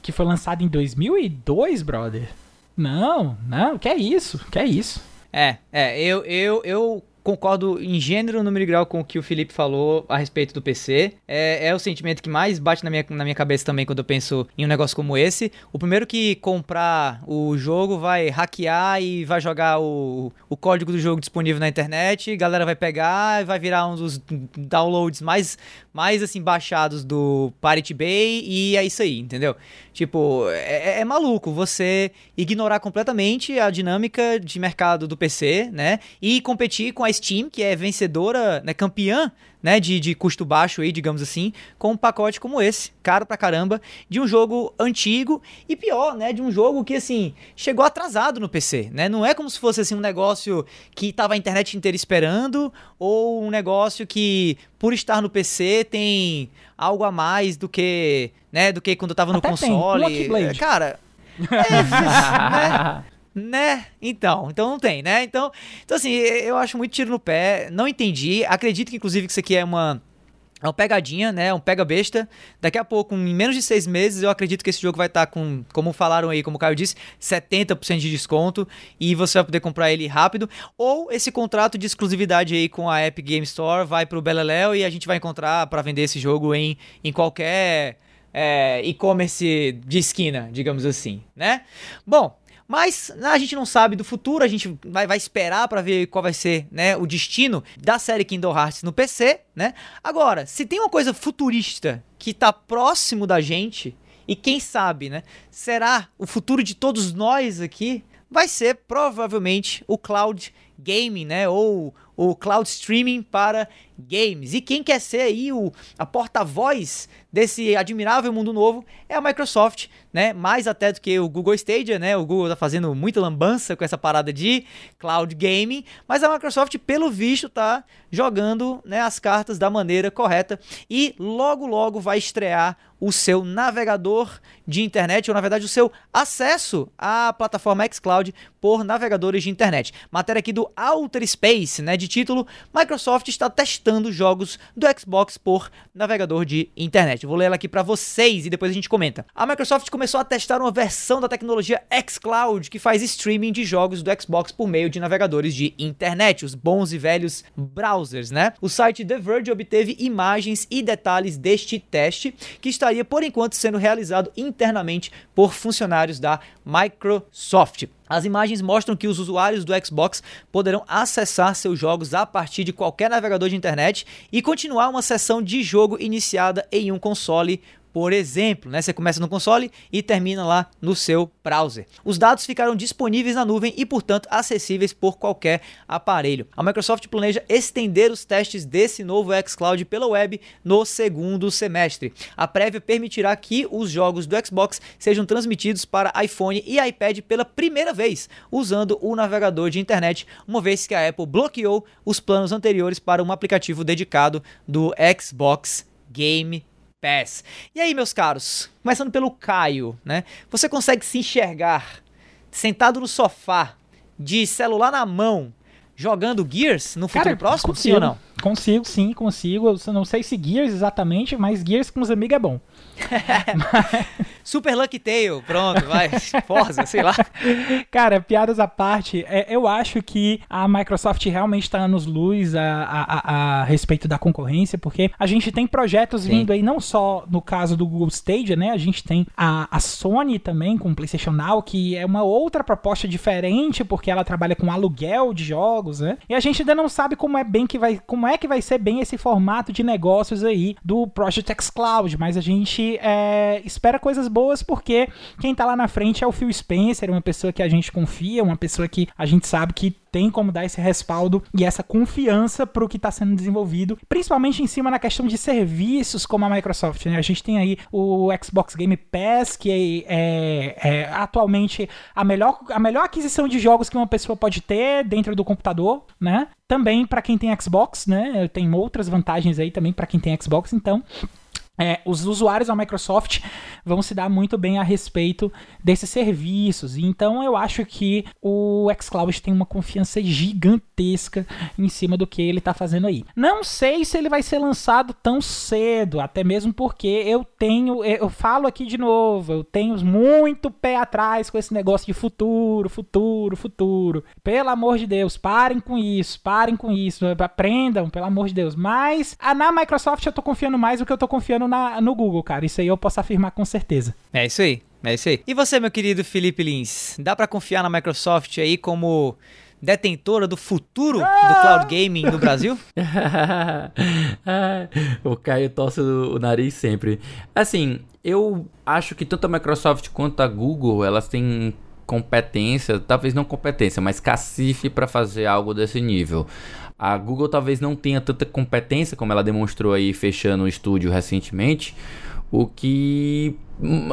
que foi lançado em 2002, brother? Não, não, que é isso, que é isso. É, é, eu, eu, eu concordo em gênero, número e grau com o que o Felipe falou a respeito do PC. É, é o sentimento que mais bate na minha, na minha cabeça também quando eu penso em um negócio como esse. O primeiro que comprar o jogo vai hackear e vai jogar o, o código do jogo disponível na internet, galera vai pegar e vai virar um dos downloads mais, mais assim, baixados do Pirate Bay e é isso aí, entendeu? Tipo, é, é maluco você ignorar completamente a dinâmica de mercado do PC, né? E competir com a Steam, que é vencedora, né, campeã né, de, de custo baixo aí, digamos assim, com um pacote como esse, caro pra caramba, de um jogo antigo e pior, né, de um jogo que assim, chegou atrasado no PC, né? Não é como se fosse assim um negócio que tava a internet inteira esperando ou um negócio que por estar no PC tem algo a mais do que, né, do que quando tava no Até console. Tem, é, cara, é, né? Né? Então, então não tem, né? Então, então assim, eu acho muito tiro no pé, não entendi. Acredito que inclusive que isso aqui é uma é uma pegadinha, né? Um pega besta. Daqui a pouco, em menos de seis meses, eu acredito que esse jogo vai estar tá com, como falaram aí, como o Caio disse, 70% de desconto e você vai poder comprar ele rápido. Ou esse contrato de exclusividade aí com a Epic Game Store vai pro Beleléu e a gente vai encontrar para vender esse jogo em, em qualquer é, e-commerce de esquina, digamos assim, né? Bom, mas né, a gente não sabe do futuro, a gente vai, vai esperar para ver qual vai ser né, o destino da série Kingdom Hearts no PC, né? Agora, se tem uma coisa futurista que tá próximo da gente, e quem sabe, né? Será o futuro de todos nós aqui? Vai ser provavelmente o cloud gaming, né? Ou o cloud streaming para games. E quem quer ser aí o, a porta-voz desse admirável mundo novo é a Microsoft, né? Mais até do que o Google Stadia, né? O Google tá fazendo muita lambança com essa parada de cloud gaming, mas a Microsoft, pelo visto, tá jogando né, as cartas da maneira correta e logo logo vai estrear o seu navegador de internet, ou na verdade o seu acesso à plataforma xCloud por navegadores de internet. Matéria aqui do Outer Space, né, de título, Microsoft está testando jogos do Xbox por navegador de internet. Vou ler ela aqui para vocês e depois a gente comenta. A Microsoft começou a testar uma versão da tecnologia xCloud que faz streaming de jogos do Xbox por meio de navegadores de internet, os bons e velhos browsers, né? O site The Verge obteve imagens e detalhes deste teste que estaria por enquanto sendo realizado internamente por funcionários da Microsoft. As imagens mostram que os usuários do Xbox poderão acessar seus jogos a partir de qualquer navegador de internet e continuar uma sessão de jogo iniciada em um console por exemplo, né? Você começa no console e termina lá no seu browser. Os dados ficarão disponíveis na nuvem e, portanto, acessíveis por qualquer aparelho. A Microsoft planeja estender os testes desse novo xCloud pela web no segundo semestre. A prévia permitirá que os jogos do Xbox sejam transmitidos para iPhone e iPad pela primeira vez, usando o navegador de internet, uma vez que a Apple bloqueou os planos anteriores para um aplicativo dedicado do Xbox Game Pass. E aí, meus caros, começando pelo Caio, né? Você consegue se enxergar sentado no sofá, de celular na mão, jogando Gears no futuro Cara, próximo? Consigo, sim ou não? Consigo, sim, consigo. Eu não sei se Gears exatamente, mas Gears com os amigos é bom. Super Lucky Tail, pronto, vai, Forza, sei lá. Cara, piadas à parte, é, eu acho que a Microsoft realmente está nos luz a, a, a, a, respeito da concorrência, porque a gente tem projetos Sim. vindo aí, não só no caso do Google Stadia, né? A gente tem a, a Sony também com o PlayStation Now, que é uma outra proposta diferente, porque ela trabalha com aluguel de jogos, né? E a gente ainda não sabe como é bem que vai, como é que vai ser bem esse formato de negócios aí do Project X Cloud, mas a gente é, espera coisas boas porque quem tá lá na frente é o Phil Spencer, uma pessoa que a gente confia, uma pessoa que a gente sabe que tem como dar esse respaldo e essa confiança para o que está sendo desenvolvido, principalmente em cima na questão de serviços como a Microsoft. Né? A gente tem aí o Xbox Game Pass, que é, é, é atualmente a melhor, a melhor aquisição de jogos que uma pessoa pode ter dentro do computador, né? Também para quem tem Xbox, né? Tem outras vantagens aí também para quem tem Xbox, então é, os usuários da Microsoft vão se dar muito bem a respeito desses serviços. Então eu acho que o xCloud tem uma confiança gigantesca em cima do que ele está fazendo aí. Não sei se ele vai ser lançado tão cedo, até mesmo porque eu tenho, eu falo aqui de novo, eu tenho muito pé atrás com esse negócio de futuro, futuro, futuro. Pelo amor de Deus, parem com isso, parem com isso, aprendam, pelo amor de Deus. Mas na Microsoft eu tô confiando mais do que eu tô confiando na, no Google, cara. Isso aí eu posso afirmar com certeza. É isso aí. É isso aí. E você, meu querido Felipe Lins, dá para confiar na Microsoft aí como detentora do futuro ah! do cloud gaming no Brasil? o Caio torce o nariz sempre. Assim, eu acho que tanto a Microsoft quanto a Google, elas têm competência, talvez não competência, mas cacife para fazer algo desse nível. A Google talvez não tenha tanta competência como ela demonstrou aí fechando o estúdio recentemente, o que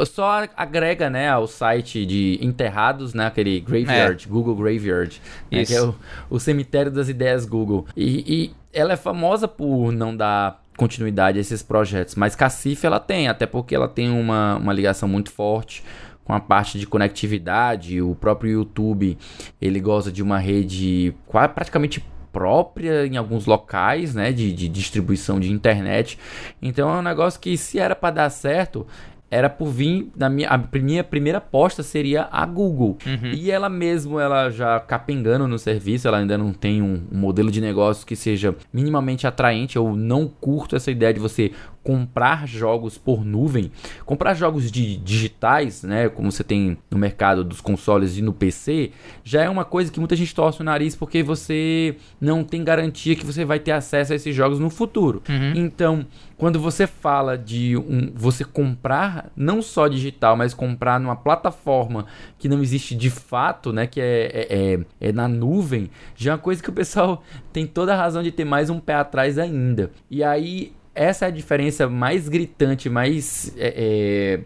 só agrega, né, ao site de enterrados, né, aquele Graveyard, é. Google Graveyard, né, que é o, o, cemitério das ideias Google. E, e, ela é famosa por não dar continuidade a esses projetos, mas Cacife ela tem, até porque ela tem uma, uma ligação muito forte com a parte de conectividade, o próprio YouTube, ele gosta de uma rede praticamente própria em alguns locais, né, de, de distribuição de internet. Então é um negócio que se era para dar certo, era por vir na minha a minha primeira aposta seria a Google uhum. e ela mesmo ela já capengando no serviço ela ainda não tem um, um, modelo de negócio que seja minimamente atraente eu não curto essa ideia de você comprar jogos por nuvem comprar jogos de digitais né como você tem no mercado dos consoles e no PC já é uma coisa que muita gente torce o nariz porque você não tem garantia que você vai ter acesso a esses jogos no futuro uhum. então quando você fala de um, você comprar não só digital, mas comprar numa plataforma que não existe de fato, né, que é, é, é, é na nuvem, já é uma coisa que o pessoal tem toda a razão de ter mais um pé atrás ainda. E aí essa é a diferença mais gritante, mais é, é,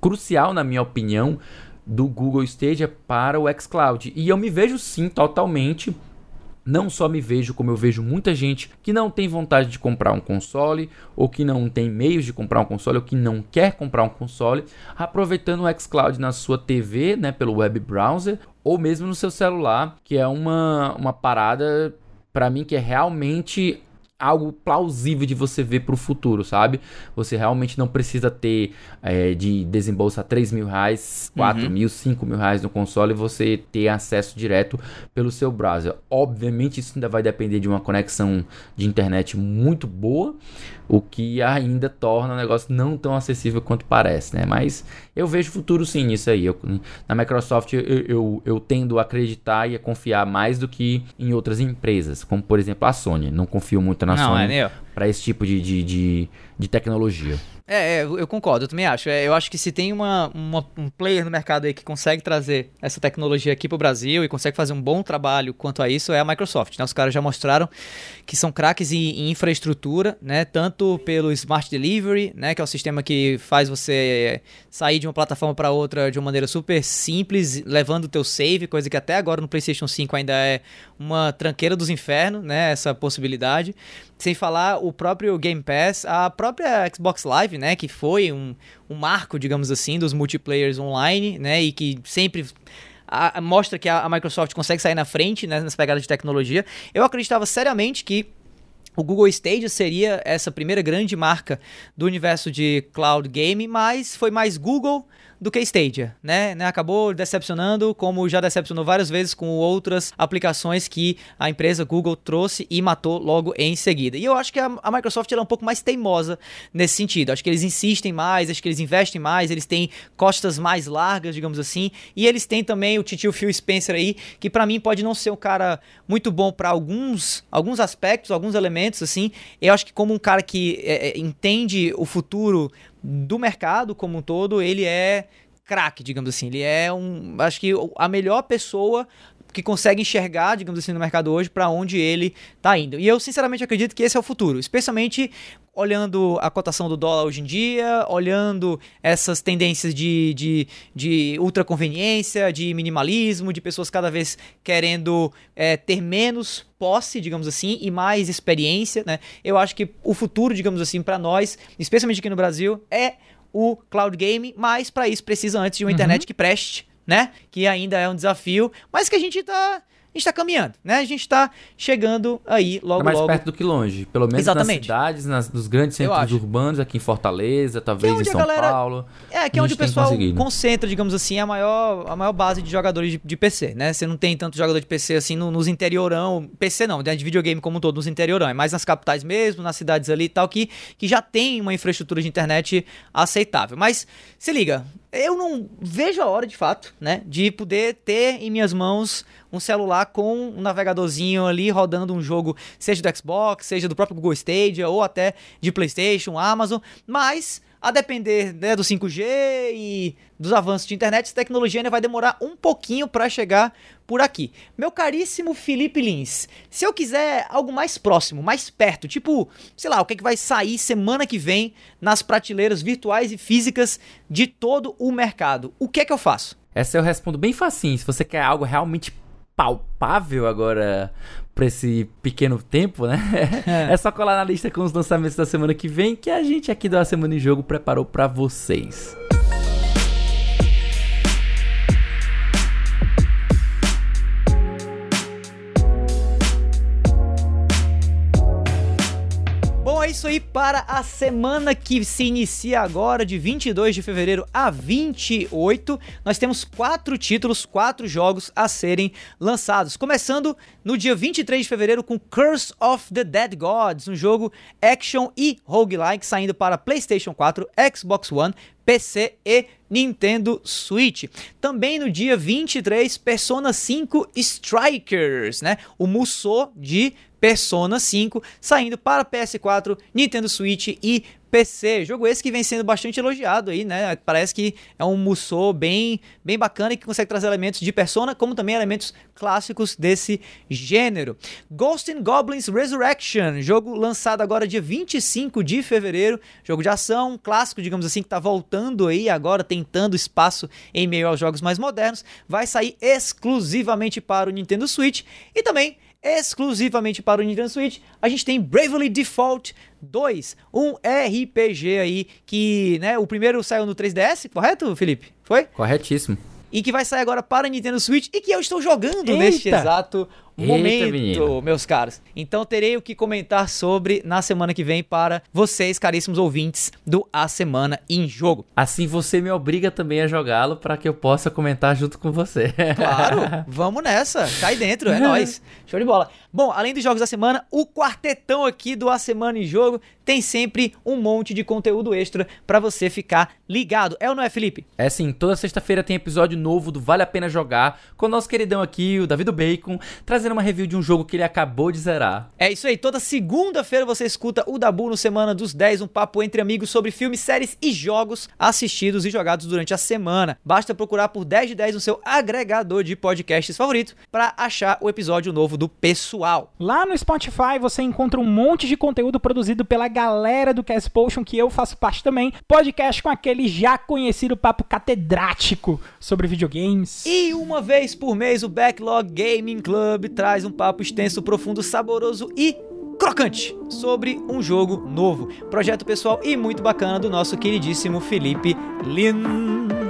crucial na minha opinião do Google Stadia para o xCloud. E eu me vejo sim totalmente não só me vejo, como eu vejo muita gente que não tem vontade de comprar um console, ou que não tem meios de comprar um console, ou que não quer comprar um console, aproveitando o xCloud na sua TV, né, pelo web browser, ou mesmo no seu celular, que é uma, uma parada para mim que é realmente algo plausível de você ver para o futuro, sabe? Você realmente não precisa ter é, de desembolsar 3 mil reais, 4 uhum. mil, 5 mil reais no console e você ter acesso direto pelo seu browser. Obviamente isso ainda vai depender de uma conexão de internet muito boa, o que ainda torna o negócio não tão acessível quanto parece, né? Mas eu vejo futuro sim nisso aí. Eu, na Microsoft eu, eu, eu, tendo a acreditar e a confiar mais do que em outras empresas, como por exemplo a Sony. Não confio muito na não, Sony é para esse tipo de, de, de, de tecnologia. É, é, eu concordo, eu também acho. É, eu acho que se tem uma, uma, um player no mercado aí que consegue trazer essa tecnologia aqui para o Brasil e consegue fazer um bom trabalho quanto a isso, é a Microsoft. Né? Os caras já mostraram que são craques em, em, infraestrutura, né? tanto pelo Smart Delivery, né? que é o sistema que faz você sair de uma plataforma para outra de uma maneira super simples, levando o teu save, coisa que até agora no PlayStation 5 ainda é uma tranqueira dos infernos, né? essa possibilidade. Sem falar o próprio Game Pass, a própria Xbox Live, né, que foi um, um marco, digamos assim, dos multiplayers online, né, e que sempre a, mostra que a, a, Microsoft consegue sair na frente né, nessa pegada de tecnologia. Eu acreditava seriamente que o Google Stadia seria essa primeira grande marca do universo de cloud game, mas foi mais Google do que Stadia, né? né? Acabou decepcionando, como já decepcionou várias vezes com outras aplicações que a empresa Google trouxe e matou logo em seguida. E eu acho que a, Microsoft é um pouco mais teimosa nesse sentido. Acho que eles insistem mais, acho que eles investem mais, eles têm costas mais largas, digamos assim, e eles têm também o titio Phil Spencer aí, que para mim pode não ser um cara muito bom para alguns, alguns aspectos, alguns elementos assim. Eu acho que como um cara que é, é entende o futuro do mercado como um todo, ele é craque, digamos assim. Ele é um, acho que a melhor pessoa que consegue enxergar, digamos assim, no mercado hoje para onde ele está indo. E eu sinceramente acredito que esse é o futuro, especialmente olhando a cotação do dólar hoje em dia, olhando essas tendências de, de, de ultra conveniência, de minimalismo, de pessoas cada vez querendo é, ter menos posse, digamos assim, e mais experiência, né? Eu acho que o futuro, digamos assim, para nós, especialmente aqui no Brasil, é o cloud game, mas para isso precisa antes de uma uhum. internet que preste, né? Que ainda é um desafio, mas que a gente está gente está caminhando, né? A gente está chegando aí logo, é mais logo. perto do que longe. Pelo menos Exatamente. nas cidades, nas, nos grandes centros urbanos, aqui em Fortaleza, talvez é em São galera, Paulo. É, que é onde o pessoal concentra, digamos assim, a maior, a maior base de jogadores de, de PC, né? Você não tem tanto jogador de PC assim no, nos interiorão. PC não, né? de videogame como um todo, nos interiorão. É mais nas capitais mesmo, nas cidades ali e tal, que, que já tem uma infraestrutura de internet aceitável. Mas se liga, eu não vejo a hora de fato, né? De poder ter em minhas mãos um celular com um navegadorzinho ali rodando um jogo, seja do Xbox, seja do próprio Google Stadia ou até de PlayStation, Amazon, mas a depender né, do 5G e dos avanços de internet, essa tecnologia ainda vai demorar um pouquinho para chegar por aqui. Meu caríssimo Felipe Lins, se eu quiser algo mais próximo, mais perto, tipo, sei lá, o que, é que vai sair semana que vem nas prateleiras virtuais e físicas de todo o mercado, o que é que eu faço? Essa eu respondo bem facinho. Se você quer algo realmente palpável agora para esse pequeno tempo, né? É. é só colar na lista com os lançamentos da semana que vem que a gente aqui do A Semana em Jogo preparou para vocês. É isso aí para a semana que se inicia agora, de 22 de fevereiro a 28. Nós temos quatro títulos, quatro jogos a serem lançados. Começando no dia 23 de fevereiro com Curse of the Dead Gods, um jogo action e roguelike saindo para PlayStation 4, Xbox One, PC e Nintendo Switch. Também no dia 23, Persona 5 Strikers, né? O Musou de Persona 5, saindo para PS4, Nintendo Switch e PC. Jogo esse que vem sendo bastante elogiado aí, né? Parece que é um Musou bem, bem bacana e que consegue trazer elementos de Persona, como também elementos clássicos desse gênero. Ghost and Goblins Resurrection, jogo lançado agora dia 25 de fevereiro, jogo de ação, clássico, digamos assim, que tá voltando aí agora, tentando espaço em meio aos jogos mais modernos, vai sair exclusivamente para o Nintendo Switch e também exclusivamente para o Nintendo Switch, a gente tem Bravely Default 2, um RPG aí que, né, o primeiro saiu no 3DS, correto, Felipe? Foi? Corretíssimo. E que vai sair agora para o Nintendo Switch e que eu estou jogando Eita. neste exato momento, Eita, meus caros. Então terei o que comentar sobre na semana que vem para vocês, caríssimos ouvintes do A Semana em Jogo. Assim você me obriga também a jogá-lo para que eu possa comentar junto com você. Claro, vamos nessa. Cai dentro, é nóis. Show de bola. Bom, além dos jogos da semana, o quartetão aqui do A Semana em Jogo tem sempre um monte de conteúdo extra para você ficar ligado. É ou não é, Felipe? É sim, toda sexta-feira tem episódio novo do Vale a Pena Jogar com o nosso queridão aqui, o David Bacon, trazendo fazendo uma review de um jogo que ele acabou de zerar. É isso aí, toda segunda-feira você escuta o Dabu no Semana dos 10, um papo entre amigos sobre filmes, séries e jogos assistidos e jogados durante a semana. Basta procurar por 10 de 10 no seu agregador de podcasts favorito para achar o episódio novo do pessoal. Lá no Spotify você encontra um monte de conteúdo produzido pela galera do Cast Potion, que eu faço parte também. Podcast com aquele já conhecido papo catedrático sobre videogames. E uma vez por mês o Backlog Gaming Club traz um papo extenso, profundo, saboroso e crocante sobre um jogo novo. Projeto pessoal e muito bacana do nosso queridíssimo Felipe Lins.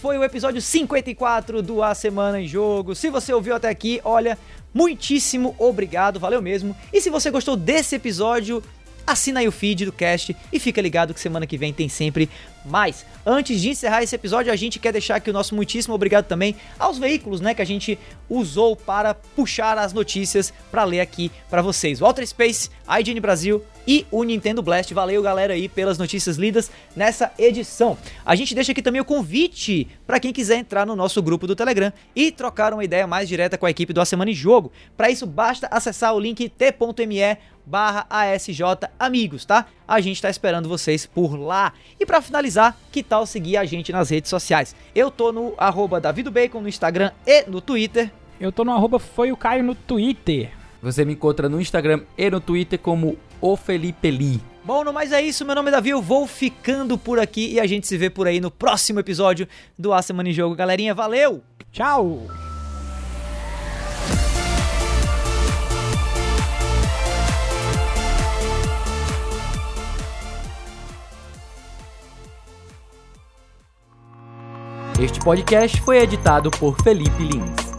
Foi o episódio 54 do A Semana em Jogo. Se você ouviu até aqui, olha, muitíssimo obrigado, valeu mesmo. E se você gostou desse episódio, assina aí o feed do cast e fica ligado que semana que vem tem sempre mais. Antes de encerrar esse episódio, a gente quer deixar aqui o nosso muitíssimo obrigado também aos veículos, né, que a gente usou para puxar as notícias para ler aqui para vocês. Walter Space, IGN Brasil, e o Nintendo Blast. Valeu, galera, aí pelas notícias lidas nessa edição. A gente deixa aqui também o convite para quem quiser entrar no nosso grupo do Telegram e trocar uma ideia mais direta com a equipe do A Semana em Jogo. Para isso, basta acessar o link t.me barra ASJ Amigos, tá? A gente tá esperando vocês por lá. E para finalizar, que tal seguir a gente nas redes sociais? Eu tô no arroba Bacon no Instagram e no Twitter. Eu tô no arroba Foi o Caio no Twitter. Você me encontra no Instagram e no Twitter como o Felipe Lee. Bom, no mais é isso, meu nome é Davi, eu vou ficando por aqui e a gente se vê por aí no próximo episódio do A Semana em Jogo. Galerinha, valeu! Tchau! Este podcast foi editado por Felipe Lins.